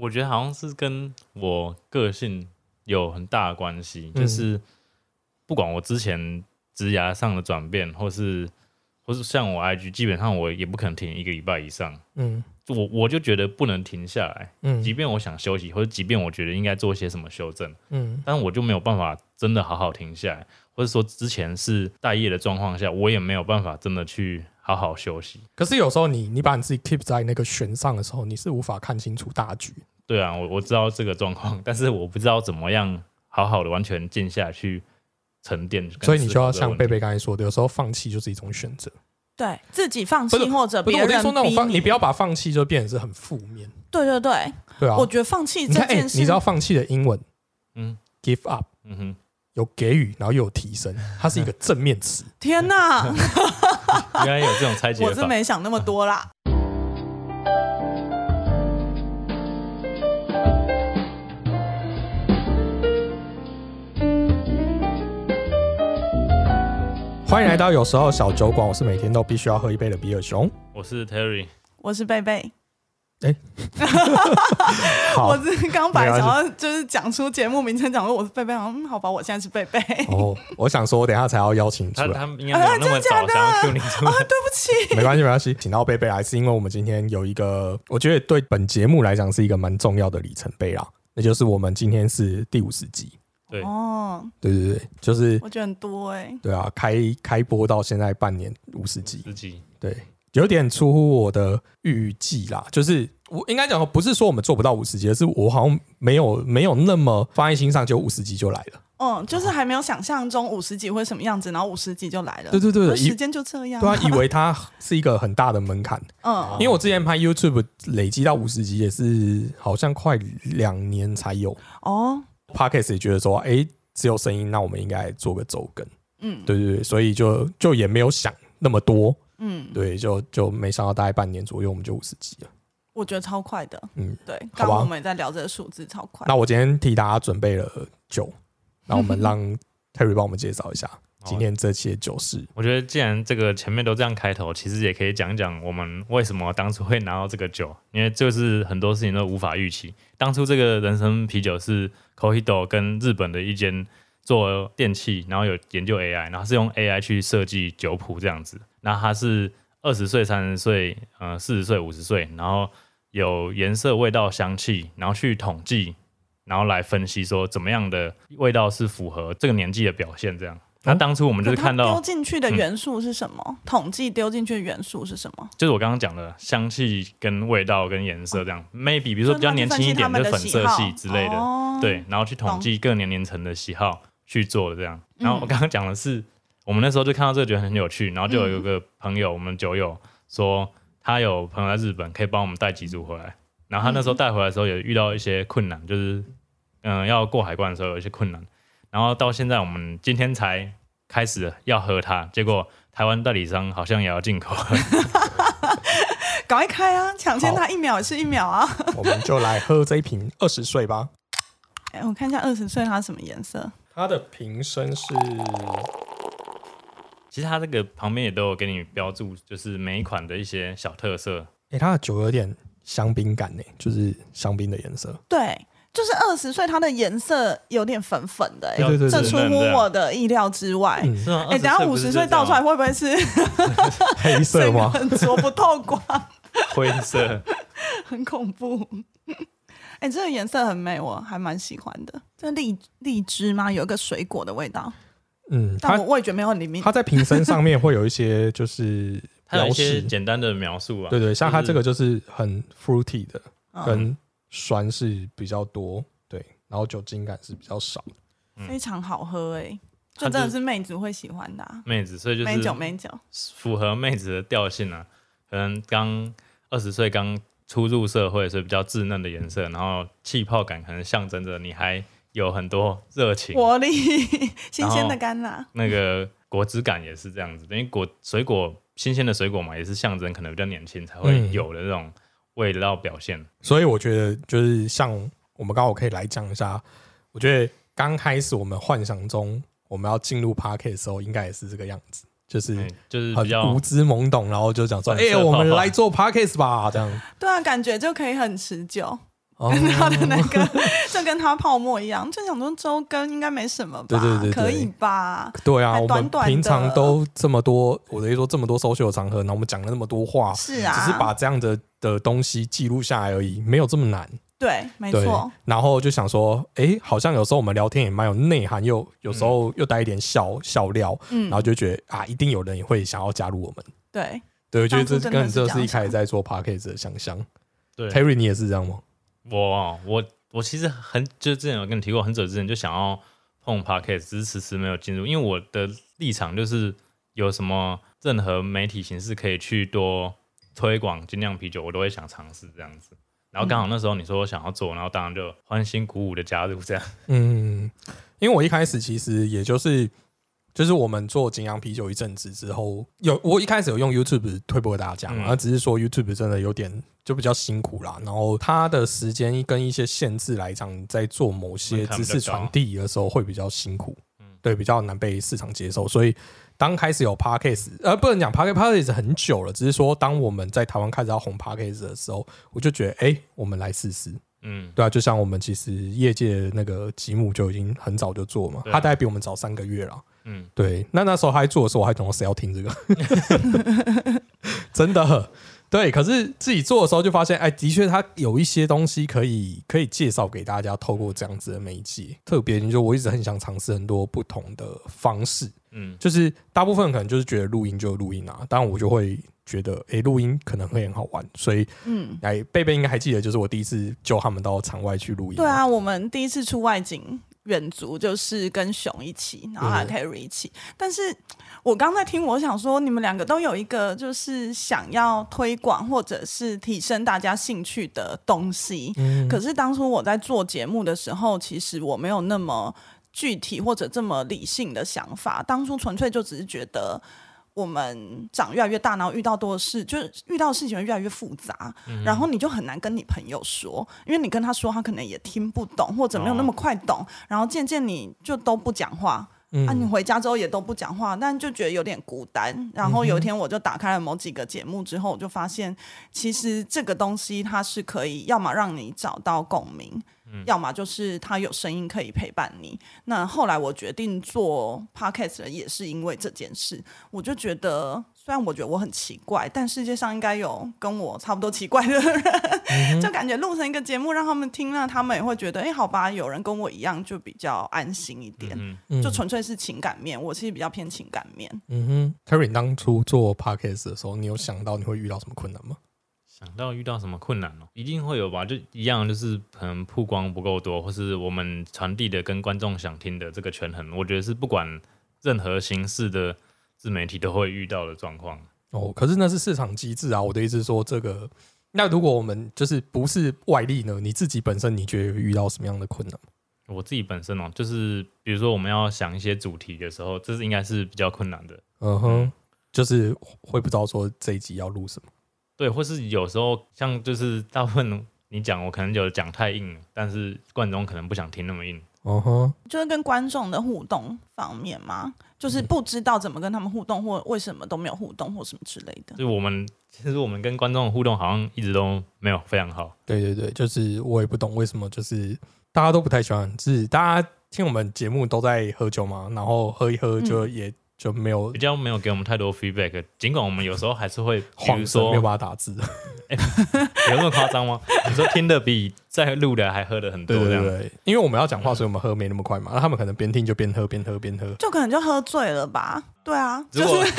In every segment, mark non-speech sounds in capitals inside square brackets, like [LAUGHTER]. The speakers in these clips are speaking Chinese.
我觉得好像是跟我个性有很大的关系，就是不管我之前职涯上的转变，或是或是像我 IG，基本上我也不可能停一个礼拜以上。嗯。我我就觉得不能停下来，嗯。即便我想休息，或者即便我觉得应该做些什么修正，嗯。但我就没有办法真的好好停下来，或者说之前是待业的状况下，我也没有办法真的去好好休息。可是有时候你你把你自己 keep 在那个悬上的时候，你是无法看清楚大局。对啊，我我知道这个状况，[LAUGHS] 但是我不知道怎么样好好的完全静下去沉淀，所以你就要像贝贝贝刚才说的，有时候放弃就是一种选择。对自己放弃或者不是我跟你别人说那种放，你不要把放弃就变成是很负面，对对对，对啊。我觉得放弃你知道放弃的英文嗯 give up 嗯哼，有给予，然后又有提升，它是一个正面词。[LAUGHS] 天哪，[LAUGHS] 原来有这种拆解 [LAUGHS] 我是法。没想那么多啦。欢迎来到有时候小酒馆，我是每天都必须要喝一杯的比尔熊。我是 Terry，我是贝贝，[LAUGHS] 好。我是刚本来没关系想要就是讲出节目名称，讲说我是贝贝，嗯，好吧，我现在是贝贝，哦，我想说，我等一下才要邀请出来，他他应该没有那么早想要 Q 你出来。对不起，没关系，没关系，请到贝贝来，是因为我们今天有一个，我觉得对本节目来讲是一个蛮重要的里程碑啦，那就是我们今天是第五十集。对。哦，对对对，就是我觉得很多哎、对啊，开开播到现在半年五十集，十集。对，有点出乎我的预计啦。就是我应该讲，不是说我们做不到五十集，而是我好像没有没有那么放在心上，就五十集就来了。嗯，就是还没有想象中五十集会什么样子，然后五十集就来了。对对对时间就这样。对啊，以为它是一个很大的门槛，[LAUGHS] 嗯，因为我之前拍 YouTube 累积到五十集也是好像快两年才有。哦，Podcast 也觉得说，哎、只有声音，那我们应该做个周更。嗯对对对，所以就就也没有想那么多，嗯，对，就就没想到大概半年左右我们就五十集了。我觉得超快的。嗯，对，刚刚我们也在聊这个数字，超快。那我今天替大家准备了酒，那我们 [LAUGHS] 让 Terry 帮我们介绍一下今天这期的酒事。我觉得既然这个前面都这样开头，其实也可以讲讲我们为什么当初会拿到这个酒，因为就是很多事情都无法预期。当初这个人参啤酒是 Cohido 跟日本的一间做电器，然后有研究 AI，然后是用 AI 去设计酒谱这样子。那它是二十岁、三十岁、呃四十岁、五十岁，然后有颜色、味道、香气，然后去统计，然后来分析说怎么样的味道是符合这个年纪的表现这样。那当初我们就是看到丢进去的元素是什么？统计丢进去的元素是什么？就是我刚刚讲的香气跟味道跟颜色这样、m a y b e 比如说比较年轻一点就就是粉色系之类的，哦、对，然后去统计各年龄层的喜好去做的这样。然后我刚刚讲的是，我们那时候就看到这个觉得很有趣，然后就有一个朋友，我们酒友说他有朋友在日本，可以帮我们带几组回来。然后他那时候带回来的时候也遇到一些困难，就是嗯、要过海关的时候有一些困难。然后到现在我们今天才开始要喝它，结果台湾代理商好像也要进口。[LAUGHS] 赶快开啊！抢先它一秒也是一秒啊！我们就来喝这一瓶二十岁吧。哎，我看一下二十岁它什么颜色？它的瓶身是其实它这个旁边也都有给你标注，就是每一款的一些小特色。诶、它的酒有点香槟感呢，就是香槟的颜色。对，就是二十岁，它的颜色有点粉粉的、哎对对对这出乎我的意料之外。嗯，是啊，哎、等一下五十岁倒出来会不会是 [LAUGHS] 黑色吗？[LAUGHS] 很浊不透光，[LAUGHS] 灰色，很恐怖？哎、这个颜色很美，我还蛮喜欢的。这荔荔枝吗？有一个水果的味道，嗯，它但我味觉没有很灵敏。它在瓶身上面会有一些就是 [LAUGHS] 标它有一些，简单的描述啊。对对，像它这个个就是很 fruity 的，嗯跟酸是比较多，对，然后酒精感是比较少。非常好喝哎、它就这真的是妹子会喜欢的、啊。妹子，所以就是美酒是美酒，符合妹子的调性啊。可能刚二十岁刚初入社会，所以比较稚嫩的颜色，然后气泡感可能象征着你还有很多热情。活力，新鲜的甘辣。那个果汁感也是这样子，因为果水果新鲜的水果嘛，也是象征可能比较年轻才会嗯有的这种味道表现。所以我觉得就是像我们刚好可以来讲一下，我觉得刚开始我们幻想中我们要进入 p a r k 的时候，应该也是这个样子，就是嗯，就是比很较无知懵懂，然后就讲说，哎、我们来做 p a r k 吧，这样。对啊，感觉就可以很持久。哦跟 [LAUGHS] 他的那个 [LAUGHS] 就跟他泡沫一样，就想说周更应该没什么吧，对对对对可以吧？对啊，还我们平常都这么多，我的意思说这么多 social 场合，然后我们讲了那么多话，是啊，只是把这样的的东西记录下来而已，没有这么难。对，没错，，然后就想说，哎，好像有时候我们聊天也蛮有内涵，又有时候又带一点笑笑料，嗯然，后就觉得啊，一定有人也会想要加入我们。对，对，我觉得这跟你这是一开始在做 p a c k a g e 的想象。对 Terry，你也是这样吗？我我我其实很就之前有跟你提过，很久之前就想要碰 podcast，只是迟迟没有进入，因为我的立场就是有什么任何媒体形式可以去多推广精酿啤酒，我都会想尝试这样子。然后刚好那时候你说我想要做，然后当然就欢欣鼓舞的加入这样。嗯，因为我一开始其实也就是就是我们做景阳啤酒一阵子之后，有我一开始有用 YouTube 推播给大家嘛，嗯。那、只是说 YouTube 真的有点就比较辛苦啦，然后它的时间跟一些限制来讲，在做某些知识传递的时候会比较辛苦，嗯。对，比较难被市场接受，所以。当开始有 podcast，呃，不能讲 podcast podcast 很久了，只是说当我们在台湾开始要红 podcast 的时候，我就觉得，哎、我们来试试，嗯，对啊，就像我们其实业界那个吉姆就已经很早就做嘛，他大概比我们早三个月了。嗯，对，那那时候他在做的时候，我还懂得谁要听这个 [LAUGHS] [LAUGHS] 真的。对，可是自己做的时候就发现，哎，的确他有一些东西可以可以介绍给大家，透过这样子的媒介。特别就我一直很想尝试很多不同的方式，嗯，就是大部分人可能就是觉得录音就录音啊，当然我就会觉得，哎，录音可能会很好玩，所以嗯，哎，贝贝应该还记得，就是我第一次叫他们到场外去录音。对啊，我们第一次出外景远足就是跟熊一起，然后还有 Terry 一起。但是我刚在听，我想说你们两个都有一个就是想要推广或者是提升大家兴趣的东西。嗯可是当初我在做节目的时候，其实我没有那么具体或者这么理性的想法。当初纯粹就只是觉得。我们长越来越大，然后遇到多的事，就是遇到的事情会越来越复杂，然后你就很难跟你朋友说，因为你跟他说，他可能也听不懂，或者没有那么快懂，然后渐渐你就都不讲话，嗯。啊，你回家之后也都不讲话，但就觉得有点孤单。然后有一天我就打开了某几个节目之后，我就发现，其实这个东西它是可以，要么让你找到共鸣，要么就是他有声音可以陪伴你。那后来我决定做 podcast 也是因为这件事，我就觉得。虽然我觉得我很奇怪，但世界上应该有跟我差不多奇怪的人，[LAUGHS] 就感觉录成一个节目让他们听，了他们也会觉得，哎、好吧，有人跟我一样，就比较安心一点。就纯粹是情感面，我其实比较偏情感面。嗯哼，Terry，你当初做 podcast 的时候，你有想到你会遇到什么困难吗？想到遇到什么困难哦，一定会有吧，就一样，就是可能曝光不够多，或是我们传递的跟观众想听的这个权衡，我觉得是不管任何形式的自媒体都会遇到的状况。哦，可是那是市场机制啊。我的意思是说，这个那如果我们就是不是外力呢？你自己本身你觉得遇到什么样的困难？我自己本身哦，就是比如说我们要想一些主题的时候，这是应该是比较困难的。嗯哼，就是会不知道说这一集要录什么。对，或是有时候像就是大部分你讲，我可能有讲太硬了，但是观众可能不想听那么硬。哦哼，就是跟观众的互动方面嘛，就是不知道怎么跟他们互动，或为什么都没有互动，或什么之类的。就是我们其实我们跟观众的互动好像一直都没有非常好。对对对，就是我也不懂为什么，就是大家都不太喜欢，是大家听我们节目都在喝酒嘛，然后喝一喝就也、就没有比较没有给我们太多 feedback，尽管我们有时候还是会，比如晃神，没有办法打字。[LAUGHS] 有那么夸张吗？你说听的比在录的还喝的很多对对对，因为我们要讲话，所以我们喝没那么快嘛。那他们可能边听就边喝，边喝边喝。就可能就喝醉了吧？对啊，就如果是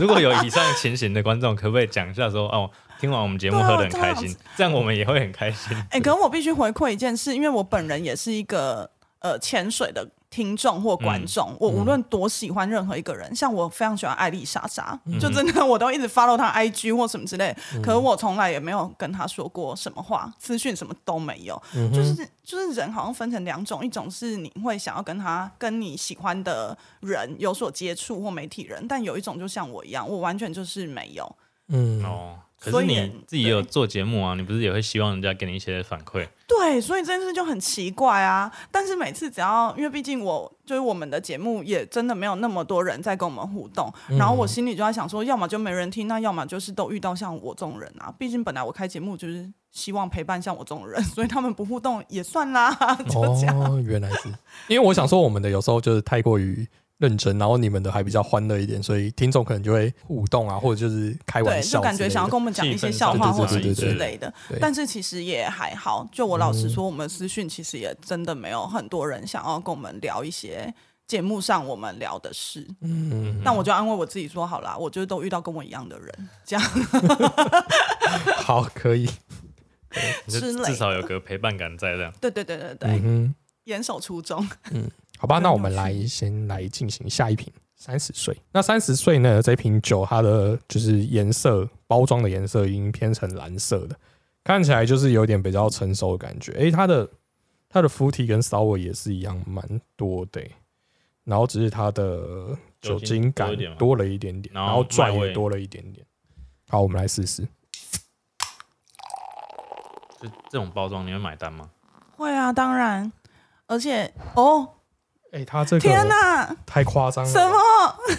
如果有以上情形的观众，可不可以讲一下说哦，听完我们节目喝的很开心这样，这样我们也会很开心。哎、可是我必须回馈一件事，因为我本人也是一个呃潜水的听众或观众，我无论多喜欢任何一个人，像我非常喜欢艾丽莎莎，就真的我都一直 follow 她 IG 或什么之类，可是我从来也没有跟她说过什么话，资讯什么都没有，就是就是人好像分成两种，一种是你会想要跟他跟你喜欢的人有所接触或媒体人，但有一种就像我一样，我完全就是没有。嗯，哦，所以可是你自己也有做节目啊，你不是也会希望人家给你一些反馈？对，所以这件事就很奇怪啊。但是每次只要，因为毕竟我就是我们的节目也真的没有那么多人在跟我们互动，然后我心里就在想说，要么就没人听，那要么就是都遇到像我这种人啊。毕竟本来我开节目就是希望陪伴像我这种人，[LAUGHS] 所以他们不互动也算啦，[LAUGHS] 就这样。哦，原来是因为我想说我们的有时候就是太过于认真，然后你们的还比较欢乐一点，所以听众可能就会互动啊，或者就是开，玩笑感觉想要跟我们讲一些笑话或者之类的，但是其实也还好。就我老实说，我们私讯其实也真的没有很多人想要跟我们聊一些节目上我们聊的事。嗯，但我就安慰我自己说，好啦，我就是都遇到跟我一样的人，这样。[LAUGHS] 好，可以，至少有个陪伴感在这样。对对对对对，嗯哼，严守初衷。好吧，那我们来先来进行下一瓶三十岁。那三十岁呢，这瓶酒它的就是颜色包装的颜色已经偏成蓝色的，看起来就是有点比较成熟的感觉。诶、它的它的 fruity 跟 sour 也是一样蛮多的、欸然后只是它的酒精感多了一点点，然后然后拽麦味也多了一点点。好，我们来试试。就这种包装，你会买单吗？会啊，当然，而且哦，诶、它这个天个哪，太夸张了，什么？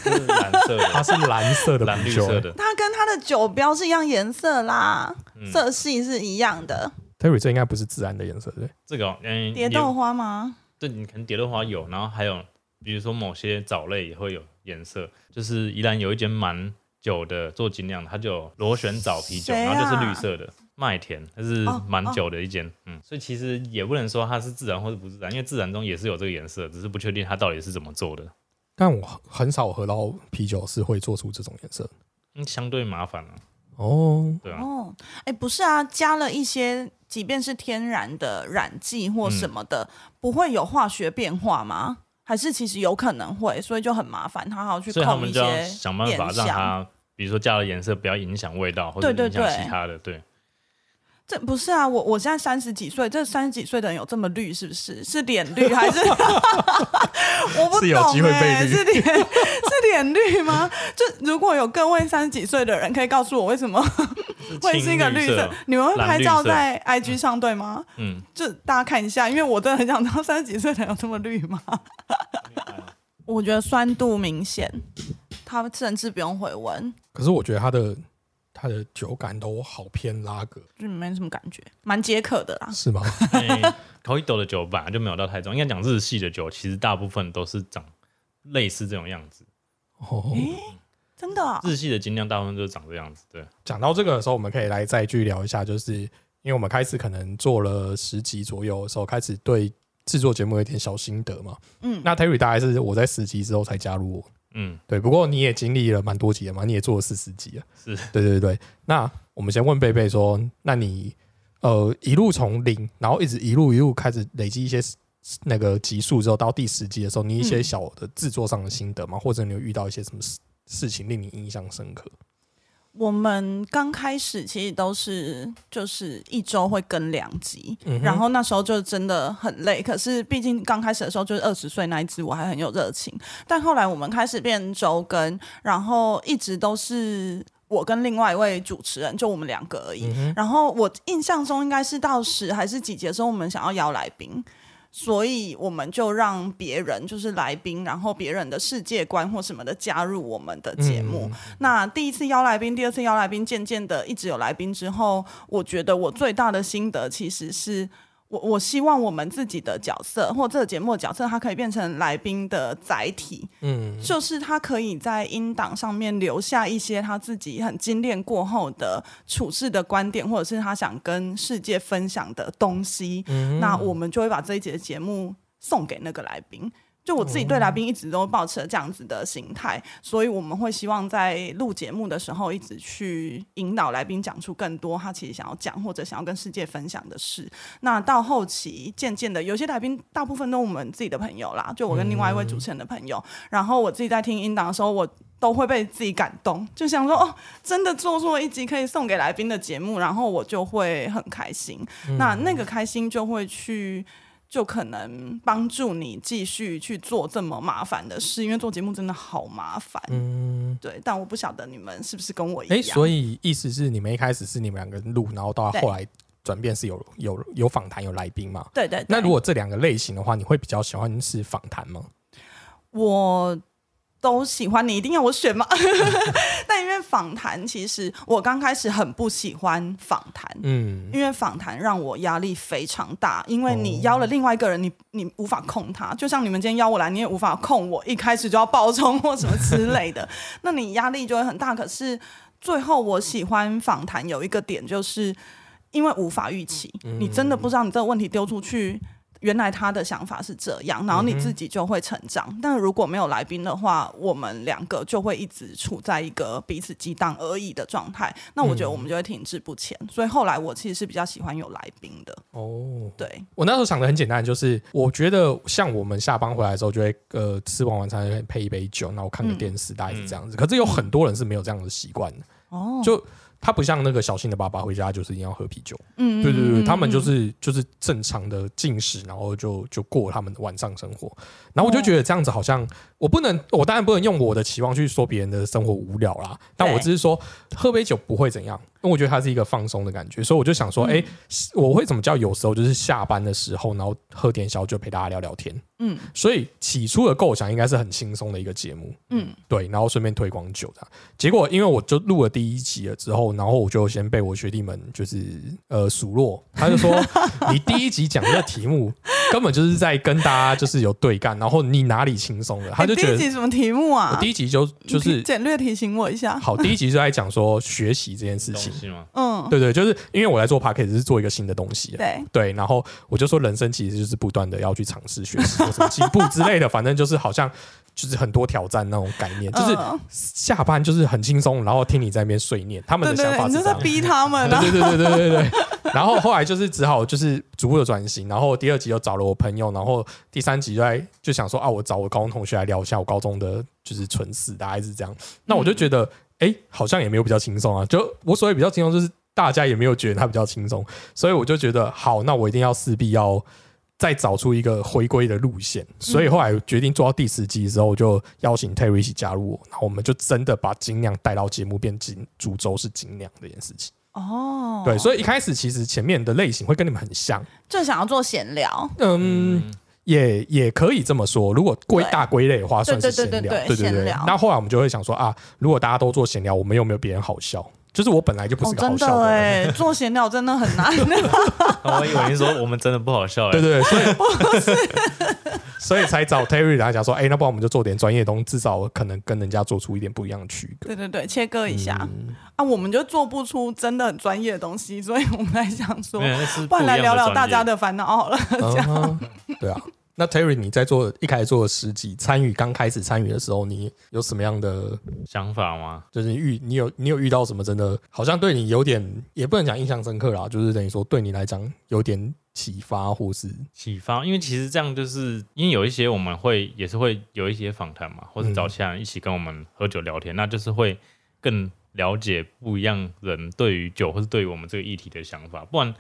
就是蓝色它，是蓝色的蓝。绿色的，它跟它的酒标是一样颜色啦，嗯色系是一样的。Terry，这应该不是自然的颜色，对？这个哦嗯，蝶豆花吗？对，你可能蝶豆花有，然后还有比如说某些藻类也会有颜色，就是宜兰有一间蛮久的做精酿的，它就有螺旋藻啤酒，啊然后就是绿色的麦田，它是哦蛮久的一间，嗯，所以其实也不能说它是自然或是不自然，因为自然中也是有这个颜色，只是不确定它到底是怎么做的，但我很少喝到啤酒是会做出这种颜色。嗯，相对麻烦了、哦。对啊，哦，哎，不是啊，加了一些，即便是天然的染剂或什么的，不会有化学变化吗？还是其实有可能会，所以就很麻烦，他还要去所以他控一们就要些想办法。让它，比如说加了颜色不要影响味道，或者影响其他的，对，这不是啊，我我现在三十几岁，这三十几岁的人有这么绿是不是？是脸绿 [LAUGHS] 还是？[LAUGHS] 我不懂、欸、是有机会被绿是脸是脸绿吗？就如果有各位三十几岁的人，可以告诉我为什么会是一个绿青色？你们会拍照在 IG 上对吗？嗯，就大家看一下，因为我真的很想知道三十几岁的人有这么绿吗？[LAUGHS] 我觉得酸度明显，他甚至不用回温，可是我觉得他的它的酒感都好偏拉格，就没什么感觉，蛮解渴的啦。是吗？口一斗的酒本来就没有到太重，应该讲日系的酒，其实大部分都是长类似这种样子。哦，真的、啊，日系的精酿大部分都是长这样子，对，讲到这个的时候，我们可以来再继续聊一下，就是因为我们开始可能做了十集左右的时候，开始对制作节目有点小心得嘛。嗯，那 Terry 大概是我在十集之后才加入我，嗯，对，不过你也经历了蛮多集了嘛，你也做了四十集了。是对对对。那我们先问贝贝说，那你呃一路从零，然后一直一路一路开始累积一些那个集数之后，到第十集的时候，你一些嗯小的制作上的心得吗？或者你有遇到一些什么事事情令你印象深刻？我们刚开始其实都是就是一周会更两集，嗯然后那时候就真的很累。可是毕竟刚开始的时候就是二十岁那一支，我还很有热情。但后来我们开始变周更，然后一直都是我跟另外一位主持人，就我们两个而已。嗯，然后我印象中应该是到十还是几集的时候，我们想要邀来宾，所以我们就让别人就是来宾，然后别人的世界观或什么的加入我们的节目。嗯那第一次邀来宾，第二次邀来宾，渐渐的一直有来宾之后，我觉得我最大的心得其实是。我我希望我们自己的角色或这个节目的角色，它可以变成来宾的载体，嗯就是他可以在音档上面留下一些他自己很精炼过后的处事的观点，或者是他想跟世界分享的东西。嗯那我们就会把这一节的节目送给那个来宾。就我自己对来宾一直都保持了这样子的心态，所以我们会希望在录节目的时候，一直去引导来宾讲出更多他其实想要讲或者想要跟世界分享的事。那到后期，渐渐的，有些来宾大部分都是我们自己的朋友啦，就我跟另外一位主持人的朋友。然后我自己在听音档的时候，我都会被自己感动，就想说哦，真的做出了一集可以送给来宾的节目，然后我就会很开心。那那个开心就会去就可能帮助你继续去做这么麻烦的事，因为做节目真的好麻烦。嗯，对，但我不晓得你们是不是跟我一样。哎，所以意思是你们一开始是你们两个人录，然后到后来转变是有有有访谈有来宾嘛？对对对那如果这两个类型的话，你会比较喜欢是访谈吗？我都喜欢，你一定要我选吗？但因为访谈，其实我刚开始很不喜欢访谈，嗯，因为访谈让我压力非常大，因为你邀了另外一个人，你你无法控他，就像你们今天邀我来，你也无法控我，一开始就要爆冲或什么之类的，[LAUGHS] 那你压力就会很大。可是最后我喜欢访谈有一个点，就是因为无法预期，你真的不知道你这个问题丢出去。原来他的想法是这样，然后你自己就会成长。但如果没有来宾的话，我们两个就会一直处在一个彼此激荡而已的状态。那我觉得我们就会停滞不前。所以后来我其实是比较喜欢有来宾的。哦，对，我那时候想的很简单，就是我觉得像我们下班回来之后，就会呃吃完晚餐配一杯酒，然后看个电视，大概是这样子。可是有很多人是没有这样的习惯的。哦，就他不像那个小新的爸爸回家就是一定要喝啤酒，嗯对对对，嗯他们就是就是正常的进食，然后就就过他们的晚上生活。然后我就觉得这样子好像我不能，我当然不能用我的期望去说别人的生活无聊啦，但我只是说喝杯酒不会怎样，因为我觉得它是一个放松的感觉，所以我就想说，哎、我会怎么叫有时候就是下班的时候，然后喝点小酒陪大家聊聊天。嗯所以起初的构想应该是很轻松的一个节目，嗯对，然后顺便推广酒的。结果因为我就录了第一集了之后，然后我就先被我学弟们就是呃数落，他就说你第一集讲这个题目 [LAUGHS] 根本就是在跟大家就是有对干，然后你哪里轻松了？他第觉得一集什么题目啊？我第一集就就是简略提醒我一下。好，第一集就在讲说学习这件事情。嗯，对对，就是因为我来做 p a c k a g e 是做一个新的东西啊，对，对，然后我就说人生其实就是不断的要去尝试学习，有什么进步之类的，[LAUGHS] 反正就是好像就是很多挑战那种概念，就是嗯下班就是很轻松，然后听你在那边碎念，他们的想法是这样。你就在逼他们啊。对对对对对对对。然后后来就是只好就是逐步的转型，然后第二集又找了我朋友，然后第三集就在就想说啊，我找我高中同学来聊一下我高中的就是蠢事，大概是这样。那我就觉得，哎、好像也没有比较轻松啊。就我所谓比较轻松，就是大家也没有觉得他比较轻松，所以我就觉得好，那我一定要势必要。再找出一个回归的路线，所以后来决定做到第十集的时候，我就邀请 Terry 一起加入我，然后我们就真的把精酿带到节目变精，主轴是精酿这件事情。哦，对，所以一开始其实前面的类型会跟你们很像，就想要做闲聊。嗯，也也可以这么说。如果归大归类的话，算是闲聊，对对对。那后来我们就会想说啊，如果大家都做闲聊，我们有没有别人好笑？就是我本来就不哦是，个好笑的的哎人。，做闲聊真的很难。[LAUGHS] 哦我以为你说我们真的不好笑哎。对对对，[LAUGHS] 所以 [LAUGHS] 所以才找 Terry 来讲说，哎、那不然我们就做点专业的东西，至少可能跟人家做出一点不一样的区隔。对对对，切割一下、嗯啊，我们就做不出真的很专业的东西，所以我们在想说不然来聊聊大家的的烦恼好了。嗯哼对啊。那 Terry，你在做一开始做的十集，参与刚开始参与的时候，你有什么样的想法吗？就是遇你有你有遇到什么真的好像对你有点也不能讲印象深刻啦，就是等于说对你来讲有点启发或是启发，因为其实这样就是因为有一些我们会也是会有一些访谈嘛，或者找其他人一起跟我们喝酒聊天，那就是会更了解不一样人对于酒或是对于我们这个议题的想法。不然，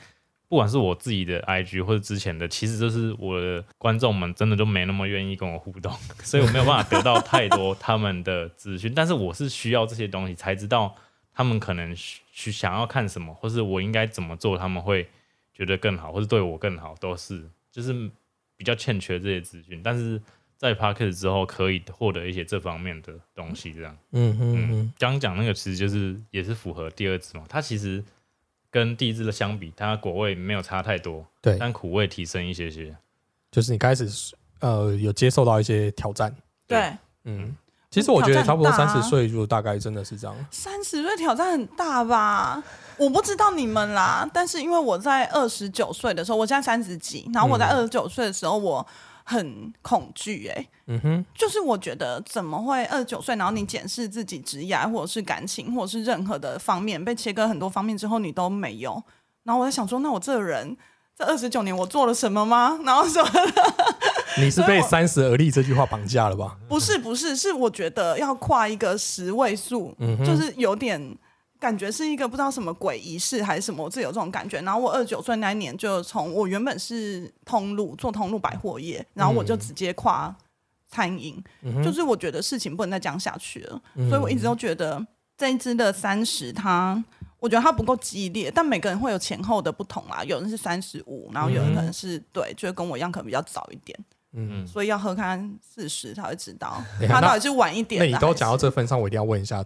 不管是我自己的 IG 或者之前的，其实就是我的观众们真的都没那么愿意跟我互动，[LAUGHS] 所以我没有办法得到太多他们的资讯。但是我是需要这些东西才知道他们可能去想要看什么，或是我应该怎么做，他们会觉得更好，或是对我更好，都是就是比较欠缺这些资讯。但是在 p a r k e t 之后，可以获得一些这方面的东西，这样。嗯嗯嗯嗯，刚刚讲那个其实就是也是符合第二支嘛，它其实跟第一支的相比，它果味没有差太多，对，但苦味提升一些些。就是你开始呃有接受到一些挑战，对，嗯，其实我觉得差不多三十岁就大概真的是这样，三十岁挑战很大吧？我不知道你们啦，但是因为我在二十九岁的时候，我现在三十几，然后我在嗯。二十九岁的时候，我很恐惧哎、嗯哼，就是我觉得怎么会二十九岁，然后你检视自己职业或者是感情或者是任何的方面被切割很多方面之后，你都没有。然后我在想说，那我这个人这二十九年我做了什么吗？[LAUGHS] 然后说 [LAUGHS] 你是被三十而立这句话绑架了吧？不是不是，是我觉得要跨一个十位数，嗯哼，就是有点感觉是一个不知道什么鬼仪式还是什么，我自己有这种感觉。然后我二十九岁那一年，就从我原本是通路做通路百货业，然后我就直接跨餐饮，就是我觉得事情不能再这样下去了，所以我一直都觉得这一支的三十，它我觉得它不够激烈，但每个人会有前后的不同啦，有人是三十五，然后有人可能是对，就是跟我一样，可能比较早一点。嗯，所以要喝看四十才会知道，他到底是晚一点。那你都讲到这份上，我一定要问一下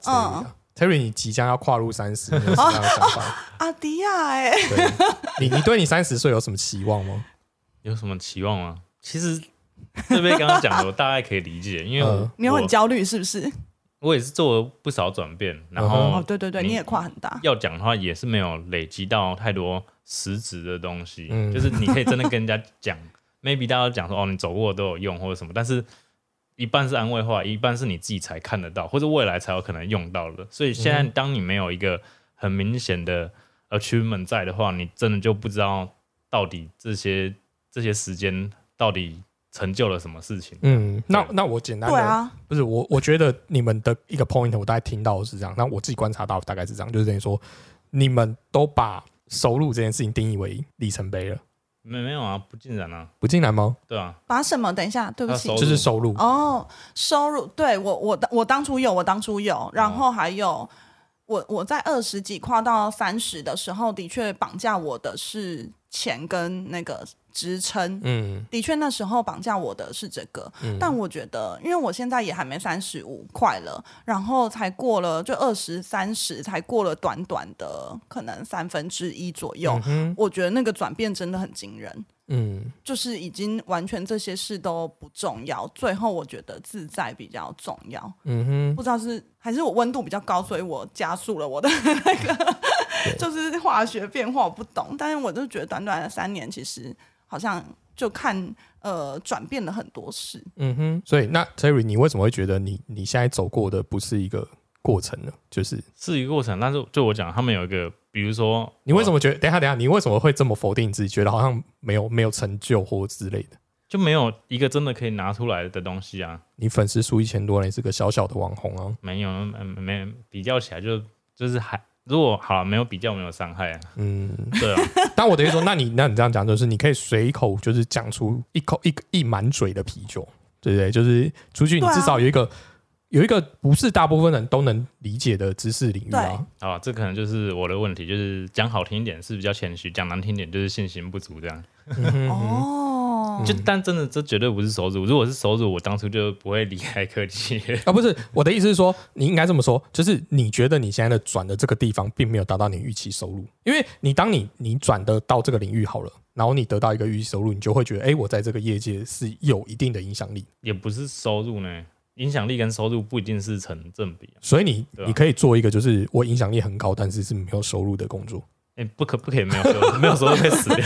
Terry，Terry，你即将要跨入三十，[LAUGHS] 有什么样的想法？阿迪亚，哎，你你对你三十岁有什么期望吗？有什么期望吗？其实这边刚刚讲的，我大概可以理解，[LAUGHS] 因为你很焦虑，是不是？我也是做了不少转变，然后哦，对对对，你也跨很大。要讲的话，也是没有累积到太多实质的东西，就是你可以真的跟人家讲。maybe 大家讲说哦，你走过都有用或者什么，但是一半是安慰话，一半是你自己才看得到，或者未来才有可能用到的。所以现在当你没有一个很明显的 achievement 在的话，你真的就不知道到底这些这些时间到底成就了什么事情。嗯，那那我简单对啊，不是我我觉得你们的一个 point，我大概听到是这样，那我自己观察到大概是这样，就是等于说你们都把收入这件事情定义为里程碑了。没没有啊，不进然啊，不进然吗？对啊，把什么？等一下，对不起，就是收入哦，收入。对我，我我当初有，我当初有，然后还有我我在二十几跨到三十的时候，的确绑架我的是钱跟那个。支撑，嗯，的确那时候绑架我的是这个，但我觉得，因为我现在也还没三十五快了，然后才过了就二十三十，才过了短短的可能三分之一左右，我觉得那个转变真的很惊人，嗯，就是已经完全这些事都不重要，最后我觉得自在比较重要，嗯哼，不知道是还是我温度比较高，所以我加速了我的 [LAUGHS] 那个就是化学变化，我不懂，但是我就觉得短短的三年其实。好像就看呃转变了很多事，嗯哼。所以那 Terry，你为什么会觉得你你现在走过的不是一个过程呢？就是是一个过程，但是就我讲，他们有一个，比如说，你为什么觉得？等下等下，你为什么会这么否定自己？觉得好像没有没有成就或之类的，就没有一个真的可以拿出来的东西啊？你粉丝数一千多，你是个小小的网红啊？没有，没没比较起来就就是还。如果好没有比较，没有伤害啊。嗯，对啊。[LAUGHS] 但我等于说，那你那你这样讲，就是你可以随口就是讲出一口一一满嘴的啤酒，对不对？就是出去，你至少有一个有一个不是大部分人都能理解的知识领域啊。啊，这可能就是我的问题，就是讲好听一点是比较谦虚，讲难听点就是信心不足这样。哦。就但真的，这绝对不是收入。如果是收入，我当初就不会离开科技。[LAUGHS] 啊，不是，我的意思是说，你应该这么说，就是你觉得你现在的转的这个地方，并没有达到你预期收入。因为你当你你转的到这个领域好了，然后你得到一个预期收入，你就会觉得，哎，我在这个业界是有一定的影响力。也不是收入呢，影响力跟收入不一定是成正比。所以你你可以做一个，就是我影响力很高，但是是没有收入的工作。哎，不可不可以没有收入，[LAUGHS] 没有收入会死掉。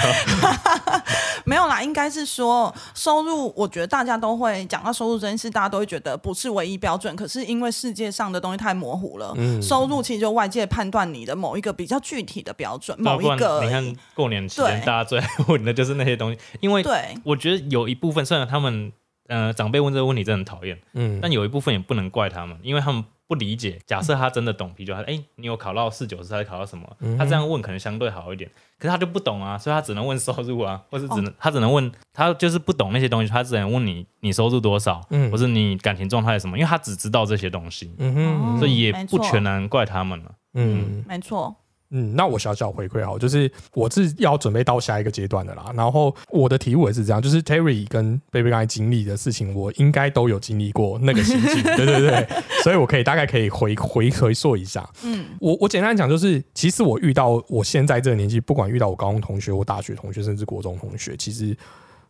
该是说收入，我觉得大家都会讲到收入这件事，大家都会觉得不是唯一标准。可是因为世界上的东西太模糊了，收入其实就外界判断你的某一个比较具体的标准。某一个，你看过年期间大家最爱问的就是那些东西，因为对，我觉得有一部分虽然他们呃长辈问这个问题真的很讨厌，嗯，但有一部分也不能怪他们，因为他们。不理解，假设他真的懂啤酒，他哎，你有考到四九十，还是考到什么？他这样问可能相对好一点，可是他就不懂啊，所以他只能问收入啊，[LAUGHS] 或是只能他只能问他就是不懂那些东西，他只能问你你收入多少，或是你感情状态什么，因为他只知道这些东西，所以也不全然怪他们了。嗯，没错。嗯，那我小小回馈好，就是我是要准备到下一个阶段的啦。然后我的题目也是这样，就是 Terry 跟 Baby 刚才经历的事情，我应该都有经历过那个心境，[LAUGHS] 对对对，所以我可以大概可以回回回溯一下。嗯，我我简单讲就是，其实我遇到我现在这个年纪，不管遇到我高中同学、我大学同学，甚至国中同学，其实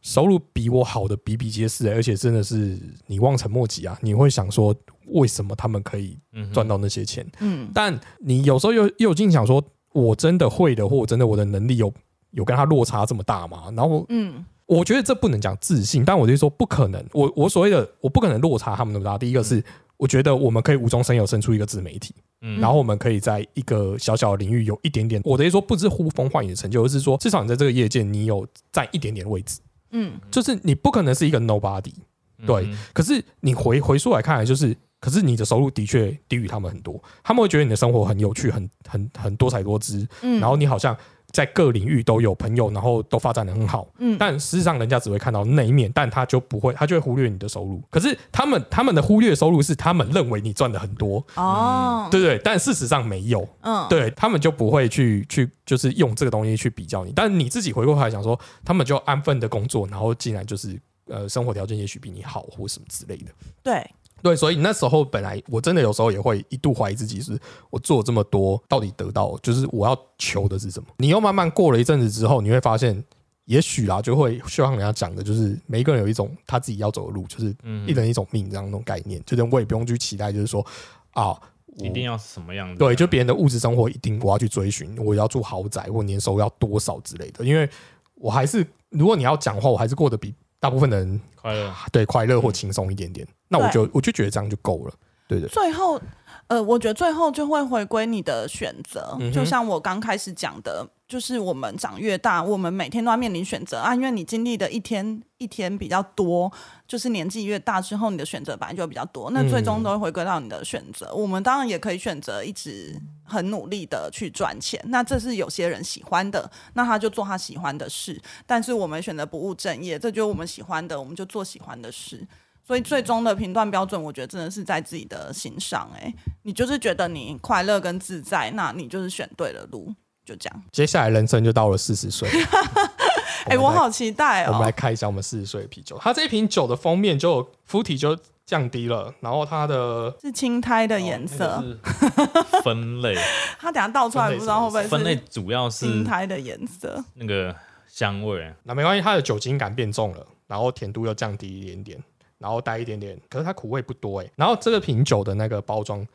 收入比我好的比比皆是，而且真的是你望尘莫及啊！你会想说。为什么他们可以赚到那些钱？嗯，但你有时候又又经想说，我真的会的，或我真的我的能力有有跟他落差这么大吗？然后，嗯，我觉得这不能讲自信，但我就说不可能。我我所谓的我不可能落差他们那么大。第一个是，我觉得我们可以无中生有生出一个自媒体，嗯，然后我们可以在一个小小的领域有一点点，我等于说不是呼风唤雨的成就，而是说至少你在这个业界你有占一点点位置，嗯，就是你不可能是一个 nobody。对，可是你回回溯来看，就是可是你的收入的确低于他们很多，他们会觉得你的生活很有趣，很很很多彩多姿，嗯。然后你好像在各领域都有朋友，然后都发展的很好，嗯。但事实上人家只会看到那一面，但他就不会，他就会忽略你的收入。可是他们他们的忽略收入是他们认为你赚的很多，哦，对对？但事实上没有，嗯，对他们就不会去去就是用这个东西去比较你，但你自己回过头来想说，他们就安分的工作，然后竟然就是呃生活条件也许比你好或什么之类的。对，对，所以那时候本来我真的有时候也会一度怀疑自己，是我做这么多，到底得到就是我要求的是什么？你又慢慢过了一阵子之后，你会发现，也许啦，就会就像人家讲的，就是每一个人有一种他自己要走的路，就是嗯一人一种命这样那种概念，就是我也不用去期待，就是说啊，我一定要是什么样的？对，就别人的物质生活一定我要去追寻，我要住豪宅或年收入要多少之类的，因为我还是如果你要讲话，我还是过得比大部分的人快乐。对快乐或轻松一点点，那我就我就觉得这样就够了，对的。最后，呃，我觉得最后就会回归你的选择。嗯就像我刚开始讲的，就是我们长越大，我们每天都要面临选择啊，因为你经历的一天一天比较多，就是年纪越大之后，你的选择本来就比较多，那最终都会回归到你的选择。我们当然也可以选择一直很努力的去赚钱，那这是有些人喜欢的，那他就做他喜欢的事。但是我们选择不务正业，这就是我们喜欢的，我们就做喜欢的事。所以最终的评断标准，我觉得真的是在自己的心上、欸。你就是觉得你快乐跟自在，那你就是选对了路，就这样。接下来人生就到了四十岁。[LAUGHS] 哎、我好期待哦我们来！看一下我们四十岁的啤酒。它这一瓶酒的封面就肤体就降低了，然后它的是青苔的颜色，哦那个是 [LAUGHS] 分类，[LAUGHS] 它等下倒出来不知道会不会分类主要是青苔的颜色。那个香味，那没关系，它的酒精感变重了，然后甜度又降低一点点，然后带一点点，可是它苦味不多哎。然后这个瓶酒的那个包装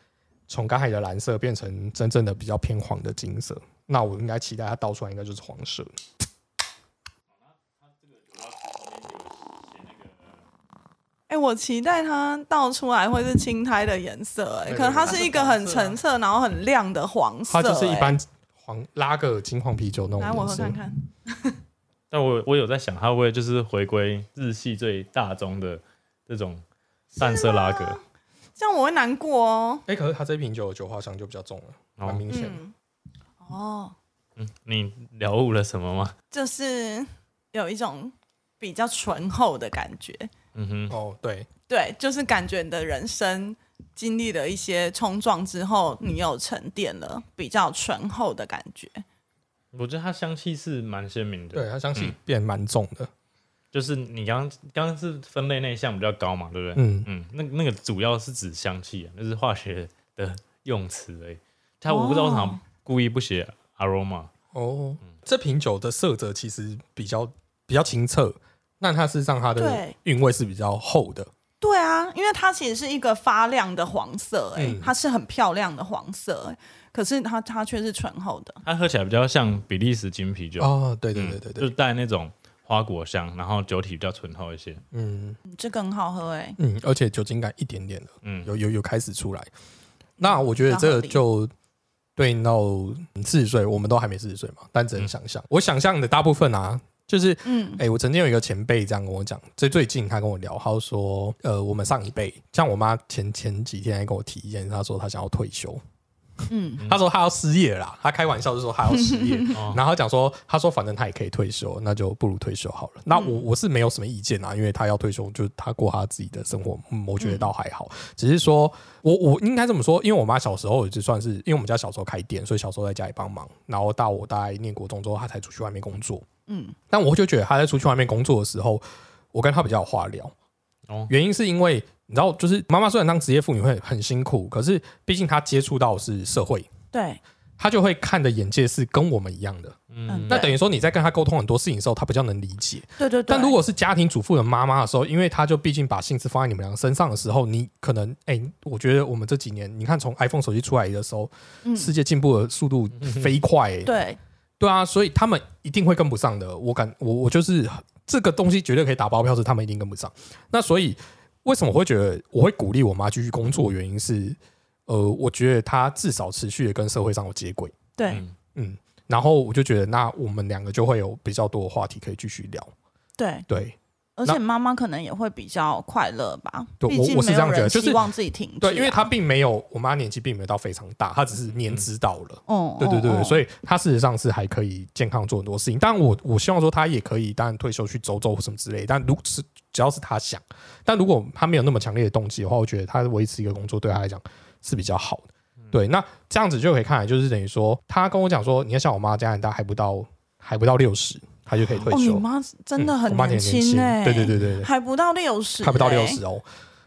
从刚才的蓝色变成真正的比较偏黄的金色，那我应该期待它倒出来应该就是黄色。哎、我期待它倒出来会是青苔的颜色、哎，可能它是一个很橙色，然后很亮的黄色、它就是一哎般黄拉格金黄啤酒那种来，我喝看。看。[LAUGHS] 但我我有在想，它会不会就是回归日系最大宗的这种淡色拉格？这样我会难过哦。哎、可是它这瓶酒的酒花香就比较重了，蛮哦，明显的。嗯，哦，嗯，你了悟了什么吗？就是有一种比较醇厚的感觉。嗯哼，哦，对，对，就是感觉你的人生经历了一些冲撞之后，你有沉淀了，比较醇厚的感觉。我觉得它香气是蛮鲜明的。对，它香气嗯变蛮重的。就是你刚刚刚是分类那一项比较高嘛，对不对？嗯，嗯，那那个主要是指香气啊，那是化学的用词而已。它我不知道为什么故意不写 aroma，哦，这瓶酒的色泽其实比较比较清澈，那它事实上它的对。韵味是比较厚的。对啊，因为它其实是一个发亮的黄色、哎、嗯。它是很漂亮的黄色、哎，可是它它却是醇厚的。它喝起来比较像比利时金啤酒，哦，对对嗯对对对，就是带那种花果香，然后酒体比较醇厚一些。嗯。嗯这个很好喝、哎，嗯，而且酒精感一点点的，嗯，有有有开始出来。那我觉得这就对应到四十岁，我们都还没四十岁嘛，但只能想象。我想象的大部分啊，就是嗯。哎、我曾经有一个前辈这样跟我讲，最最近他跟我聊，他说，呃，我们上一辈，像我妈前前几天还跟我提一件事，她说她想要退休，嗯，他说他要失业啦，他开玩笑就说他要失业，[LAUGHS] 哦然后她讲说，他说反正他也可以退休，那就不如退休好了。那我我是没有什么意见啊，因为他要退休，就是她过他自己的生活，嗯，我觉得倒还好。只是说我我应该这么说，因为我妈小时候就算是，因为我们家小时候开店，所以小时候在家里帮忙，然后到我大概念国中之后，她才出去外面工作。嗯，但我就觉得她在出去外面工作的时候，我跟她比较有话聊。哦，原因是因为你知道，就是妈妈虽然当职业妇女会很辛苦，可是毕竟她接触到的是社会，对，她就会看的眼界是跟我们一样的。嗯，那等于说你在跟她沟通很多事情的时候，她比较能理解。对对对。但如果是家庭主妇的妈妈的时候，因为她就毕竟把心思放在你们两个身上的时候，你可能哎、我觉得我们这几年，你看从 iPhone 手机出来的时候，嗯世界进步的速度飞快、哎对对啊，所以他们一定会跟不上的。我感我我就是这个东西绝对可以打包票，是他们一定跟不上。那所以为什么我会觉得我会鼓励我妈继续工作？原因是，呃，我觉得她至少持续的跟社会上有接轨，对，嗯嗯，然后我就觉得那我们两个就会有比较多的话题可以继续聊。对，对，而且妈妈可能也会比较快乐吧，对我我是这样觉得就是希望自己停对，因为她并没有我妈年纪并没有到非常大，她只是年资到了。哦，对对对，哦所以她事实上是还可以健康做很多事情。当然我，我希望说她也可以，当然退休去走走什么之类。但如是只要是她想，但如果她没有那么强烈的动机的话，我觉得她维持一个工作对她来讲是比较好的。对，那这样子就可以看来，就是等于说，她跟我讲说，你看像我妈家人大还不到还不到六十，她就可以退哦，你休。妈真的很年轻轻哎、对对对还不到六十，还不到六十，哦，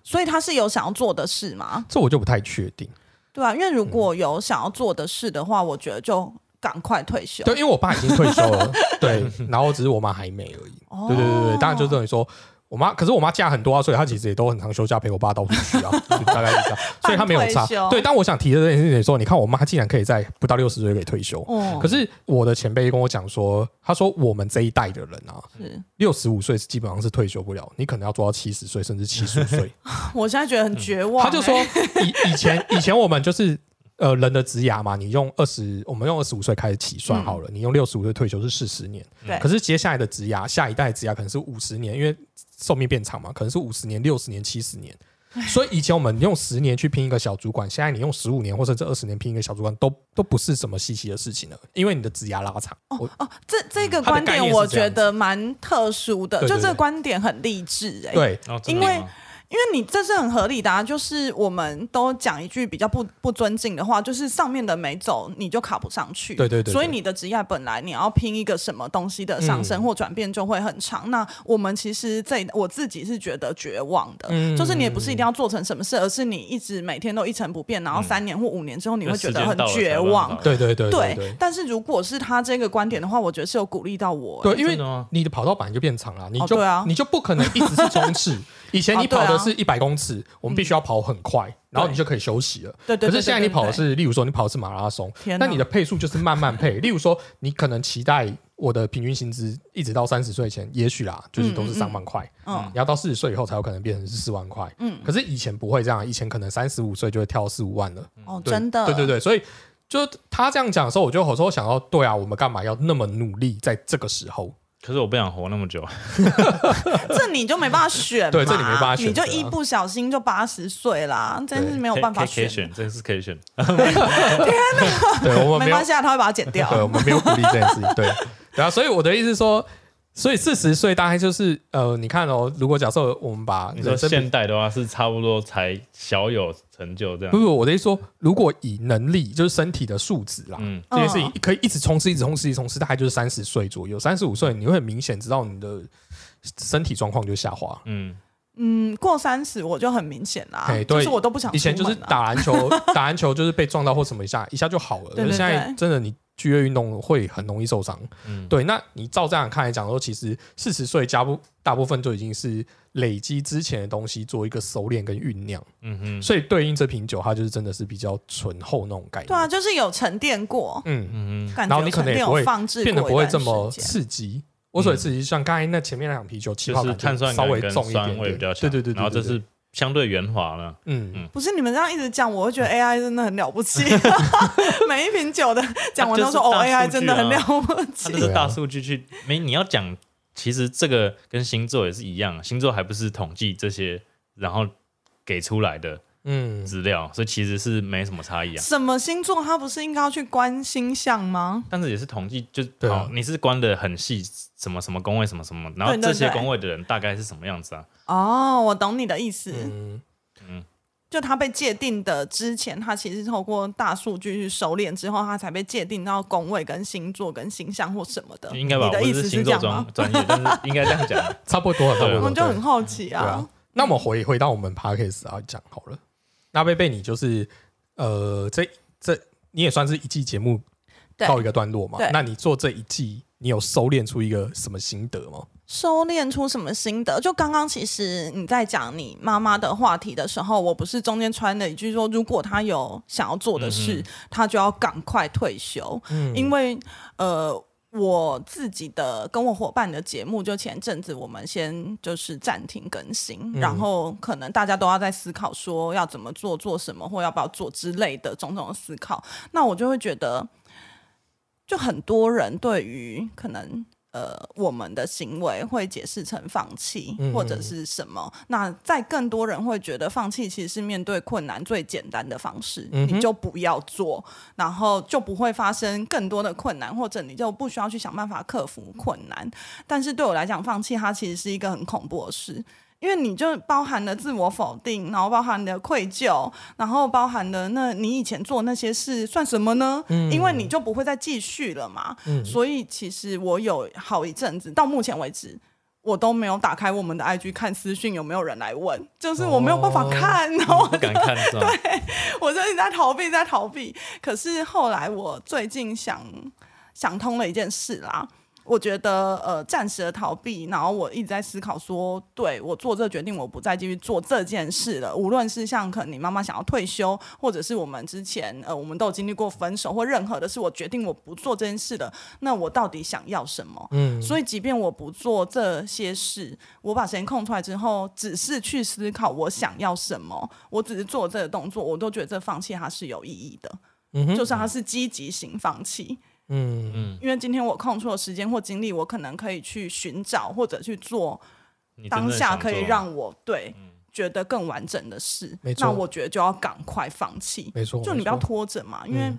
所以他是有想要做的事吗？这我就不太确定。对啊，因为如果有想要做的事的话，我觉得就赶快退休。对，因为我爸已经退休了，[LAUGHS] 对，然后只是我妈还没而已。哦对对对对，当然就等于说。我妈，可是我妈假很多啊，所以她其实也都很常休假陪我爸到处去啊，就大概是这样，[LAUGHS] 所以她没有差。对，但我想提的这件事情说，你看我妈竟然可以在不到六十岁可以退休，哦可是我的前辈跟我讲说，他说我们这一代的人啊，是六十五岁是基本上是退休不了，你可能要做到七十岁甚至七十岁。[LAUGHS] 我现在觉得很绝望、他就说哎以以前以前我们就是呃人的职涯嘛，你用二十，我们用二十五岁开始起算好了，你用六十五岁退休是四十年，对可是接下来的职涯，下一代的职涯可能是五十年，因为寿命变长嘛，可能是五十年、六十年、七十年。所以以前我们用十年去拼一个小主管，现在你用十五年或者这二十年拼一个小主管，都都不是什么稀奇的事情了，因为你的职涯拉长。哦哦，这这个观点我觉得蛮特殊的，对对对。就这个观点很励志哎、对。哦因为吗因为你这是很合理的啊，就是我们都讲一句比较不不尊敬的话，就是上面的没走，你就卡不上去。对对对对所以你的职业本来你要拼一个什么东西的上升嗯或转变就会很长。那我们其实这我自己是觉得绝望的，嗯就是你也不是一定要做成什么事，而是你一直每天都一成不变，然后三年或五年之后你会觉得很绝望。对对对对对，但是如果是他这个观点的话，我觉得是有鼓励到我。对，因为你的跑道本来就变长了，你就、啊你就不可能一直是冲刺。[LAUGHS] 以前你跑的是一百公尺，我们必须要跑很快，然后你就可以休息了。对对对可是现在你跑的是，例如说你跑的是马拉松，那你的配速就是慢慢配。[LAUGHS] 例如说，你可能期待我的平均薪资一直到三十岁前，也许啦，就是都是三万块。嗯你要到四十岁以后才有可能变成是四万块。嗯可是以前不会这样，以前可能三十五岁就会跳四五万了。哦，对真的，对对对，所以就他这样讲的时候，我就有时候想到，对啊，我们干嘛要那么努力在这个时候？可是我不想活那么久，[LAUGHS] 这你就没办法选嘛，对这你没办法选你就一不小心就八十岁啦，真是没有办法选，真是可以选。[LAUGHS] 对我们没关系啊，他会把它剪掉。对，我们没有鼓励这件事情。对，对啊，所以我的意思是说，所以四十岁大概就是呃，你看哦，如果假设我们把你说人生比现代的话是差不多才小有成就这样不。不，我的意思说，如果以能力就是身体的素质啦，嗯这件事情可以一直冲刺，一直冲刺，一直冲刺，大概就是三十岁左右。三十五岁，你会很明显知道你的身体状况就下滑。嗯，嗯，过三十我就很明显啦就是我都不想以前就是打篮球，[LAUGHS] 打篮球就是被撞到或什么一下，一下就好了。对对可是现在真的你剧烈运动会很容易受伤。嗯对，那你照这样看来讲说，其实四十岁加不大部分就已经是累积之前的东西做一个熟练跟酝酿，嗯哼，所以对应这瓶酒，它就是真的是比较醇厚那种概念。对啊，就是有沉淀过，嗯，嗯嗯，感然后你可能也不会有放置，变得不会这么。刺激。我所以刺激，像刚才那前面那两瓶酒，气泡就是感碳酸稍微重一点点，酸味比较强。对对对对，对然后这是相对圆滑了。嗯嗯，不是你们这样一直讲，我会觉得 AI 真的很了不起。[LAUGHS] 每一瓶酒的讲完都说哦，AI 真的很了不它起就。是大数据去没你要讲，其实这个跟星座也是一样，星座还不是统计这些，然后给出来的嗯，资料，所以其实是没什么差异啊。什么星座他不是应该要去观星象吗？但是也是统计，就是对啊好，你是关的很细，什么什么宫位什么什么，然后对对对这些宫位的人大概是什么样子啊？哦，我懂你的意思。嗯，就他被界定的之前，他其实是透过大数据去熟练之后，他才被界定到宫位、跟星座、跟星象或什么的。应该吧？你的意思是星座这样吗专？专业，但是应该这样讲。[LAUGHS] 差不多了，差不多我们就很好奇啊啊。。那我们回回到我们 podcast 啊讲好了。那贝贝，你就是呃，这这你也算是一季节目对告一个段落嘛？那你做这一季，你有收敛出一个什么心得吗？收敛出什么心得？就刚刚其实你在讲你妈妈的话题的时候，我不是中间穿了一句说，如果她有想要做的事，她就要赶快退休，嗯因为呃。我自己的跟我伙伴的节目，就前阵子我们先就是暂停更新，嗯然后可能大家都要在思考说要怎么做、做什么或要不要做之类的种种的思考。那我就会觉得，就很多人对于可能呃，我们的行为会解释成放弃嗯或者是什么？那在更多人会觉得放弃其实是面对困难最简单的方式，嗯你就不要做，然后就不会发生更多的困难，或者你就不需要去想办法克服困难。但是对我来讲，放弃它其实是一个很恐怖的事。因为你就包含了自我否定，然后包含的愧疚，然后包含了那你以前做那些事算什么呢？因为你就不会再继续了嘛。所以其实我有好一阵子，到目前为止。我都没有打开我们的 IG 看私讯有没有人来问，就是我没有办法看，然后不敢看 [LAUGHS] 对？我就一直在逃避，在逃避。可是后来我最近想想通了一件事啦。我觉得呃，暂时的逃避，然后我一直在思考说，对我做这个决定，我不再继续做这件事了。无论是像可能你妈妈想要退休，或者是我们之前呃，我们都有经历过分手，或任何的事我决定我不做这件事了，那我到底想要什么？嗯，所以，即便我不做这些事，我把时间空出来之后，只是去思考我想要什么，我只是做这个动作，我都觉得这放弃它是有意义的，嗯哼就是它是积极型放弃。嗯嗯，因为今天我空出了时间或精力，我可能可以去寻找或者去做当下可以做让我对嗯。觉得更完整的事那我觉得就要赶快放弃。没错，就你不要拖着嘛，因为嗯。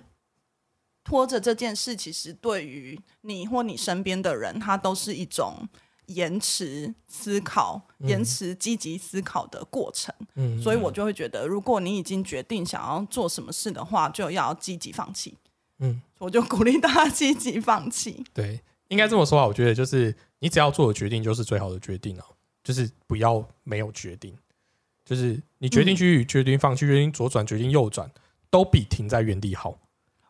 拖着这件事，其实对于你或你身边的人，它都是一种延迟思考、延迟积极思考的过程。嗯，所以我就会觉得，如果你已经决定想要做什么事的话，就要积极放弃。嗯，我就鼓励大家积极放弃。对，应该这么说啊。我觉得就是你只要做的决定就是最好的决定啊，就是不要没有决定，就是你决定去决定放弃、决定左转、决定右转，都比停在原地好。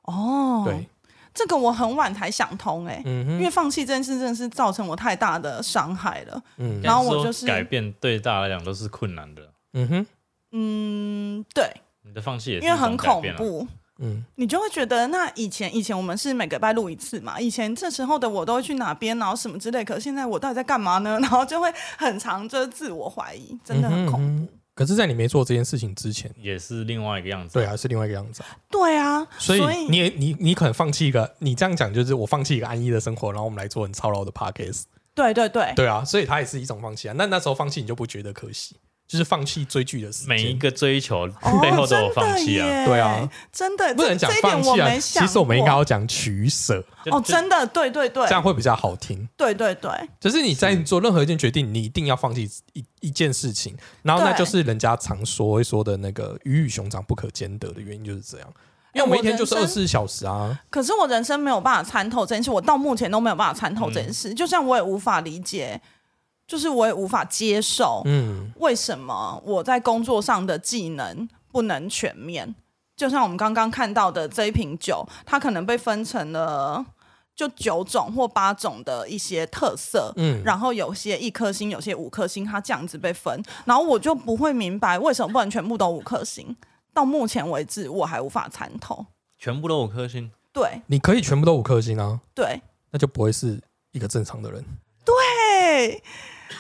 哦，对，这个我很晚才想通哎、嗯因为，放弃这件事真的是造成我太大的伤害了。嗯然后我就是改变对大家来讲都是困难的，嗯哼，嗯，对，你的放弃也是因为很恐怖啊。怖。嗯你就会觉得，那以前以前我们是每个礼拜录一次嘛，以前这时候的我都会去哪边，然后什么之类。可是现在我到底在干嘛呢？[LAUGHS] 然后就会很常就是自我怀疑，真的很恐怖。嗯哼可是，在你没做这件事情之前，也是另外一个样子。对啊，是另外一个样子、啊。对啊，所以你也你你可能放弃一个，你这样讲就是我放弃一个安逸的生活，然后我们来做很操劳的 podcast。对对对，对啊，所以它也是一种放弃啊。那那时候放弃你就不觉得可惜，就是放弃追剧的时间。每一个追求哦背后都有放弃啊。对啊，真的不能讲放弃啊，其实我们应该要讲取舍，哦，真的，对对对这，样会比较好听。对对对，就是你在做任何一件决定，你一定要放弃一一件事情，然后那就是人家常说会说的那个鱼与熊掌不可兼得的原因就是这样。因为我们一天就是二十四小时啊，可是我人生没有办法参透这件事，我到目前都没有办法参透这件嗯事，就像我也无法理解，就是我也无法接受，嗯为什么我在工作上的技能不能全面？就像我们刚刚看到的这一瓶酒，它可能被分成了就九种或八种的一些特色，嗯，然后有些一颗星，有些五颗星，它这样子被分，然后我就不会明白为什么不能全部都五颗星。到目前为止，我还无法参透。全部都五颗星，对你可以全部都五颗星啊，对那就不会是一个正常的人。对，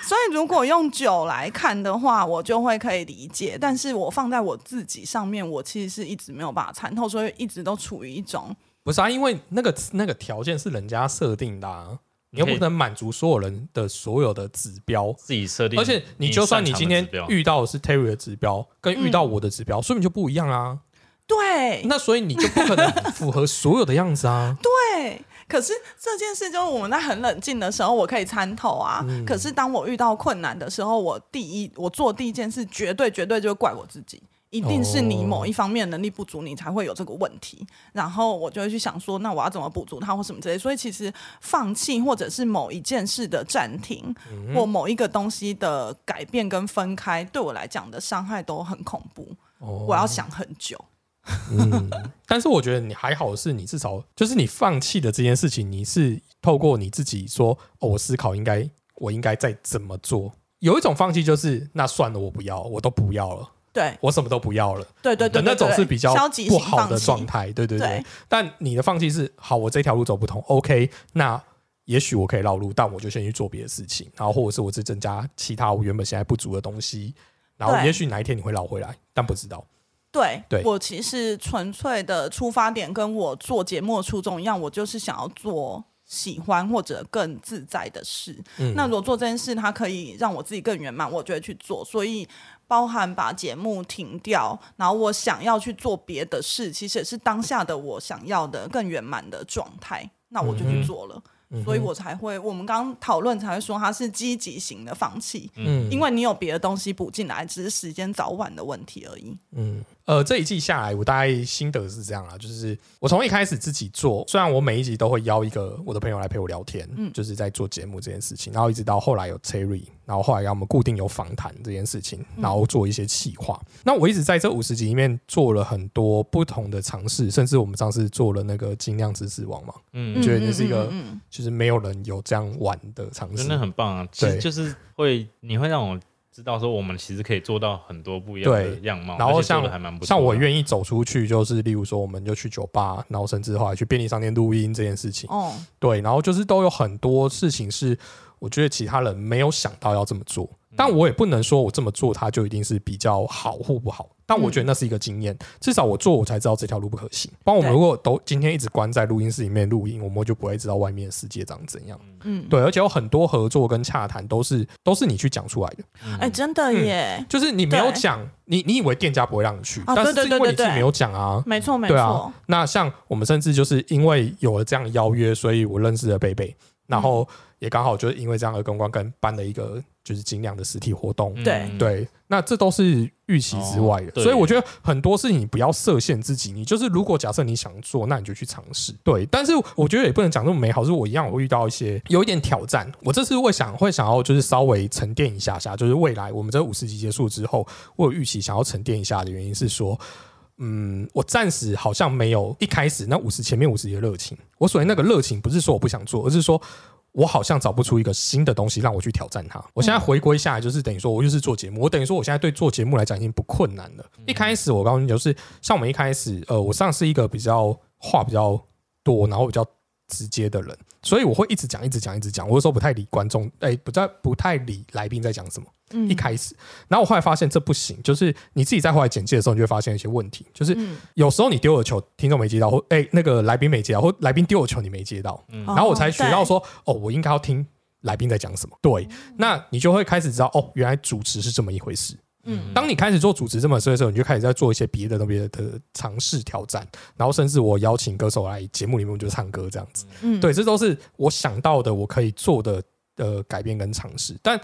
所以如果用酒来看的话，我就会可以理解。但是我放在我自己上面，我其实是一直没有办法参透，所以一直都处于一种不是啊，因为那个那个条件是人家设定的、啊，你又不能满足所有人的所有的指标。自己设定。而且你就算你今天遇到的是 Terry 的指标，跟遇到我的指标，说明就不一样啊。对那所以你就不可能符合所有的样子啊。对。可是这件事就是我们在很冷静的时候，我可以参透啊。可是当我遇到困难的时候，我第一我做第一件事，绝对绝对就怪我自己。一定是你某一方面能力不足，你才会有这个问题。然后我就会去想说，那我要怎么补足它或什么之类。所以其实放弃或者是某一件事的暂停，或某一个东西的改变跟分开，对我来讲的伤害都很恐怖。哦我要想很久。嗯，[LAUGHS] 但是我觉得你还好，是你至少就是你放弃的这件事情，你是透过你自己说，哦，我思考应该我应该再怎么做。有一种放弃就是那算了，我不要，我都不要了，对我什么都不要了。对对对那种是比较不好的状态，对对对对。但你的放弃是好，我这条路走不通，OK，那也许我可以绕路，但我就先去做别的事情，然后或者是我是增加其他我原本现在不足的东西，然后也许哪一天你会绕回来，但不知道。对，对我其实纯粹的出发点跟我做节目的初衷一样，我就是想要做喜欢或者更自在的事。嗯那如果做这件事，它可以让我自己更圆满，我就会去做。所以包含把节目停掉，然后我想要去做别的事，其实也是当下的我想要的更圆满的状态，那我就去做了。所以我才会，我们刚刚讨论才会说它是积极型的放弃，嗯因为你有别的东西补进来，只是时间早晚的问题而已。嗯，呃，这一季下来，我大概心得是这样啦，就是我从一开始自己做，虽然我每一集都会邀一个我的朋友来陪我聊天，嗯就是在做节目这件事情，然后一直到后来有 Terry，然后后来让我们固定有访谈这件事情，然后做一些企划。那我一直在这五十集里面做了很多不同的尝试，甚至我们上次做了那个精酿知识网嘛，嗯，觉得那是一个嗯就是没有人有这样玩的尝试真的。很棒啊！对就是会，你会让我知道说，我们其实可以做到很多不一样的样貌，然后像还蛮不像我愿意走出去，就是例如说，我们就去酒吧，然后甚至后来去便利商店录音这件事情。哦，对，然后就是都有很多事情是我觉得其他人没有想到要这么做，但我也不能说我这么做它就一定是比较好或不好，但我觉得那是一个经验，至少我做我才知道这条路不可行。不然我们如果都今天一直关在录音室里面录音，我们就不会知道外面的世界长怎样。嗯，对，而且有很多合作跟洽谈都是都是你去讲出来的，哎，真的耶，就是你没有对。讲，你你以为店家不会让你去，但是是因为你自己没有讲啊。没错没错，，那像我们甚至就是因为有了这样邀约，所以我认识了贝贝，然后也刚好就是因为这样而公关跟办了一个就是精酿的实体活动。嗯对对，那这都是预期之外的，哦所以我觉得很多事情你不要设限自己，你就是如果假设你想做，那你就去尝试。对，但是我觉得也不能讲那么美好，是我一样我会遇到一些有一点挑战。我这次会想会想要就是稍微沉淀一下下，就是未来我们这五十集结束之后，我有预期想要沉淀一下的原因是说。嗯，我暂时好像没有一开始那五十前面五十集的热情。我所谓那个热情，不是说我不想做，而是说我好像找不出一个新的东西让我去挑战它。我现在回归下来，就是等于说我就是做节目，我等于说我现在对做节目来讲已经不困难了。一开始我告诉你，就是像我们一开始，呃，我上是一个比较话比较多，然后比较直接的人，所以我会一直讲，一直讲，一直讲。我有时候不太理观众，哎、不太不太理来宾在讲什么。嗯一开始，然后我后来发现这不行，就是你自己在后来简介的时候，你就会发现一些问题，就是嗯有时候你丢了球，听众没接到，或哎、那个来宾没接到，或来宾丢了球你没接到，嗯然后我才学到哦说，哦，我应该要听来宾在讲什么。对，那你就会开始知道，哦，原来主持是这么一回事。嗯当你开始做主持这么事的时候，你就开始在做一些别的、别的的尝试挑战，然后甚至我邀请歌手来节目里面，我就唱歌这样子。嗯，对，这都是我想到的，我可以做的呃改变跟尝试。但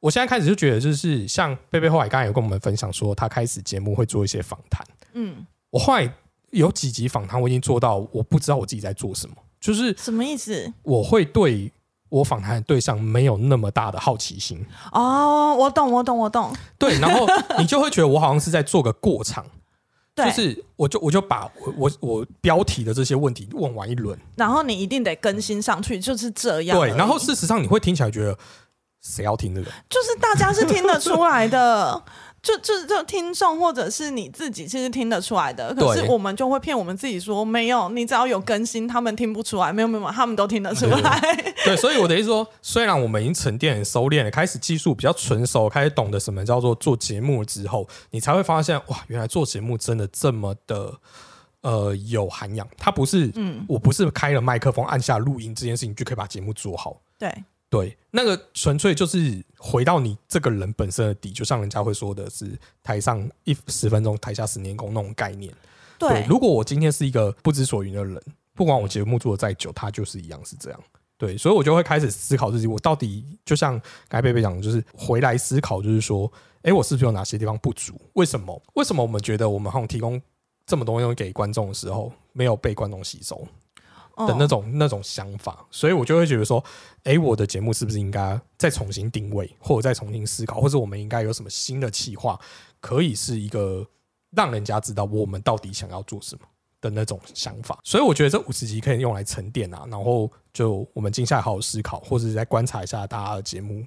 我现在开始就觉得，就是像贝贝后来刚才有跟我们分享说，他开始节目会做一些访谈。嗯，我后来有几集访谈，我已经做到我不知道我自己在做什么，就是什么意思？我会对我访谈的对象没有那么大的好奇心。哦，我懂，我懂，我懂。对，然后你就会觉得我好像是在做个过场，就是我就我就把我我我标题的这些问题问完一轮，然后你一定得更新上去，就是这样。对，然后事实上你会听起来觉得谁要听这个？就是大家是听得出来的，就就就听众或者是你自己，其实听得出来的。可是我们就会骗我们自己说，没有，你只要有更新，他们听不出来。没有没有，他们都听得出来。[LAUGHS] 对，所以我的意思说，虽然我们已经沉淀、收敛了，开始技术比较纯熟，开始懂得什么叫做做节目之后，你才会发现，哇，原来做节目真的这么的呃有涵养。它不是，嗯，我不是开了麦克风按下录音这件事情就可以把节目做好。对，对，那个纯粹就是回到你这个人本身的底，就像人家会说的是台上一十分钟，台下十年功那种概念。对，如果我今天是一个不知所云的人，不管我节目做的再久，他就是一样是这样。对，所以我就会开始思考自己，我到底就像刚才贝贝讲的，就是回来思考，就是说，哎，我是不是有哪些地方不足？为什么？为什么我们觉得我们好像提供这么多东西给观众的时候，没有被观众吸收的那嗯种、那种想法？所以我就会觉得说，哎，我的节目是不是应该再重新定位，或者再重新思考，或者我们应该有什么新的企划，可以是一个让人家知道我们到底想要做什么。的那种想法，所以我觉得这五十集可以用来沉淀啊，然后就我们静下来好好思考，或者是再观察一下大家的节目，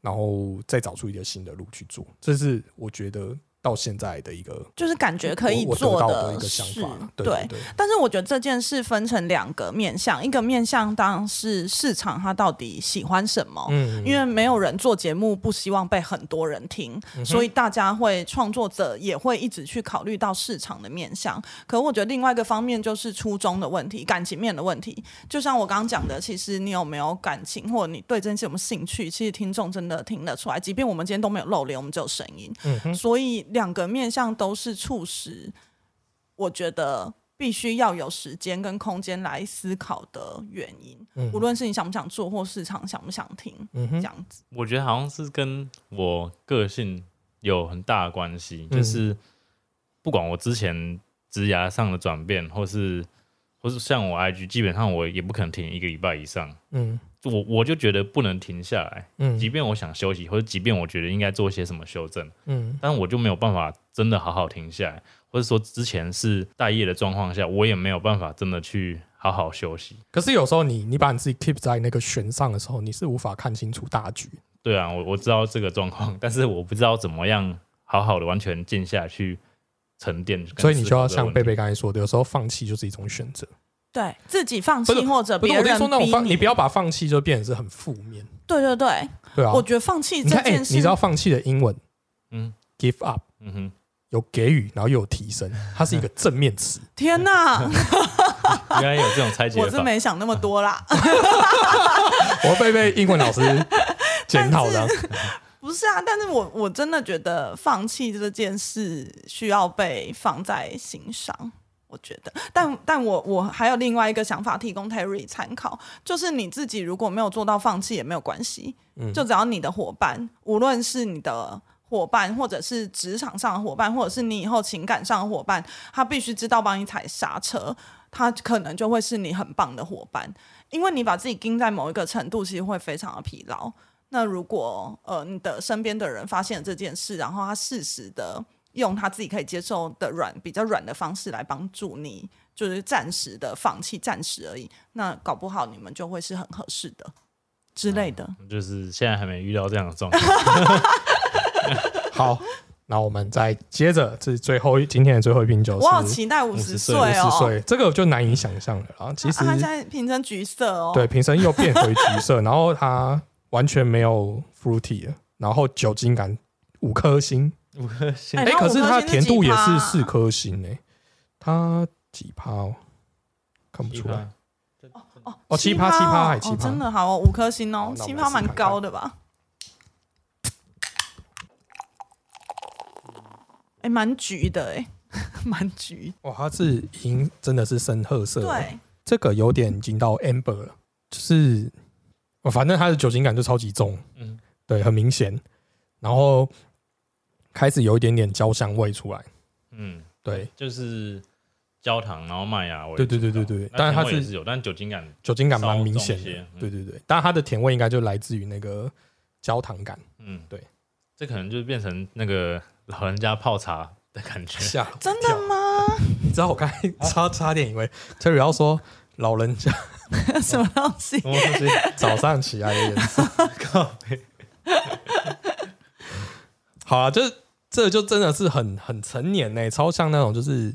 然后再找出一个新的路去做。这是我觉得到现在的一个就是感觉可以做的一个事想法。对对对，但是我觉得这件事分成两个面向，一个面向当然是市场它到底喜欢什么，嗯，因为没有人做节目不希望被很多人听，所以大家会创作者也会一直去考虑到市场的面向。可我觉得另外一个方面就是初衷的问题，感情面的问题。就像我刚刚讲的，其实你有没有感情，或者你对这件事有没有兴趣，其实听众真的听得出来。即便我们今天都没有露脸，我们只有声音，嗯所以两个面向都是促使我觉得必须要有时间跟空间来思考的原因。无论是你想不想做，或市场想不想听，嗯哼这样子。我觉得好像是跟我个性有很大的关系，就是不管我之前职涯上的转变，或是或是像我 IG，基本上我也不可能停一个礼拜以上。嗯我我就觉得不能停下来，嗯即便我想休息，或者即便我觉得应该做些什么修正，嗯但我就没有办法真的好好停下来，或者说之前是待业的状况下，我也没有办法真的去好好休息。可是有时候你你把你自己 keep 在那个弦上的时候，你是无法看清楚大局。对啊，我我知道这个状况，但是我不知道怎么样好好的完全静下去沉淀，所以你就要像贝贝贝刚才说的，有时候放弃就是一种选择。对自己放弃或者不是我跟你别人说那种放，逼你不要把放弃就变成是很负面，对对对，对啊。我觉得放弃这件事，你知道放弃的英文嗯 give up 嗯哼，有给予，然后又有提升，它是一个正面词。天哪，[LAUGHS] 原来有这种拆解 [LAUGHS] 我是法。没想那么多啦。[LAUGHS] 我会被英文老师检讨的。不是啊，但是我我真的觉得放弃这件事需要被放在心上。我觉得，但但我我还有另外一个想法提供 Terry 参考，就是你自己如果没有做到放弃也没有关系，嗯。就只要你的伙伴，无论是你的伙伴，或者是职场上的伙伴，或者是你以后情感上的伙伴，他必须知道帮你踩刹车，他可能就会是你很棒的伙伴，因为你把自己盯在某一个程度，其实会非常的疲劳。那如果呃你的身边的人发现了这件事，然后他适时的用他自己可以接受的软比较软的方式来帮助你，就是暂时的放弃，暂时而已，那搞不好你们就会是很合适的之类的。就是现在还没遇到这样的状况，好，那我们再接着，这是最后一今天的最后一瓶酒我好期待五十50岁岁哦！五十岁，这个就难以想象了啊。其实啊、他现在瓶身橘色哦。对，瓶身又变回橘色，[LAUGHS] 然后它完全没有 fruity 了，然后酒精感五颗星，五颗星。哎、可是它甜度也是四颗星哎、它几趴哦？看不出来。哦哦七趴七趴还七哦趴。真的好哦，五颗星哦，七趴蛮高的吧？哎，蛮橘的哎，[LAUGHS] 蛮橘。哇，它是已经真的是深褐色了，对，这个有点已经到 amber 了，就是，哦反正它的酒精感就超级重，嗯。对，很明显，然后开始有一点点焦香味出来，嗯，对，就是焦糖，然后麦芽味，对对对对对。那但是它是有，但酒精感酒精感蛮明显的。对对对，当然它的甜味应该就来自于那个焦糖感，嗯，对，这可能就变成那个老人家泡茶的感觉。吓真的吗？[LAUGHS] 你知道我刚才差差点以为 Terry 要说老人家 [LAUGHS] 什么东西？什么东西？[LAUGHS] 早上起来的颜色。靠好啊，这这就真的是很很成年呢、超像那种就是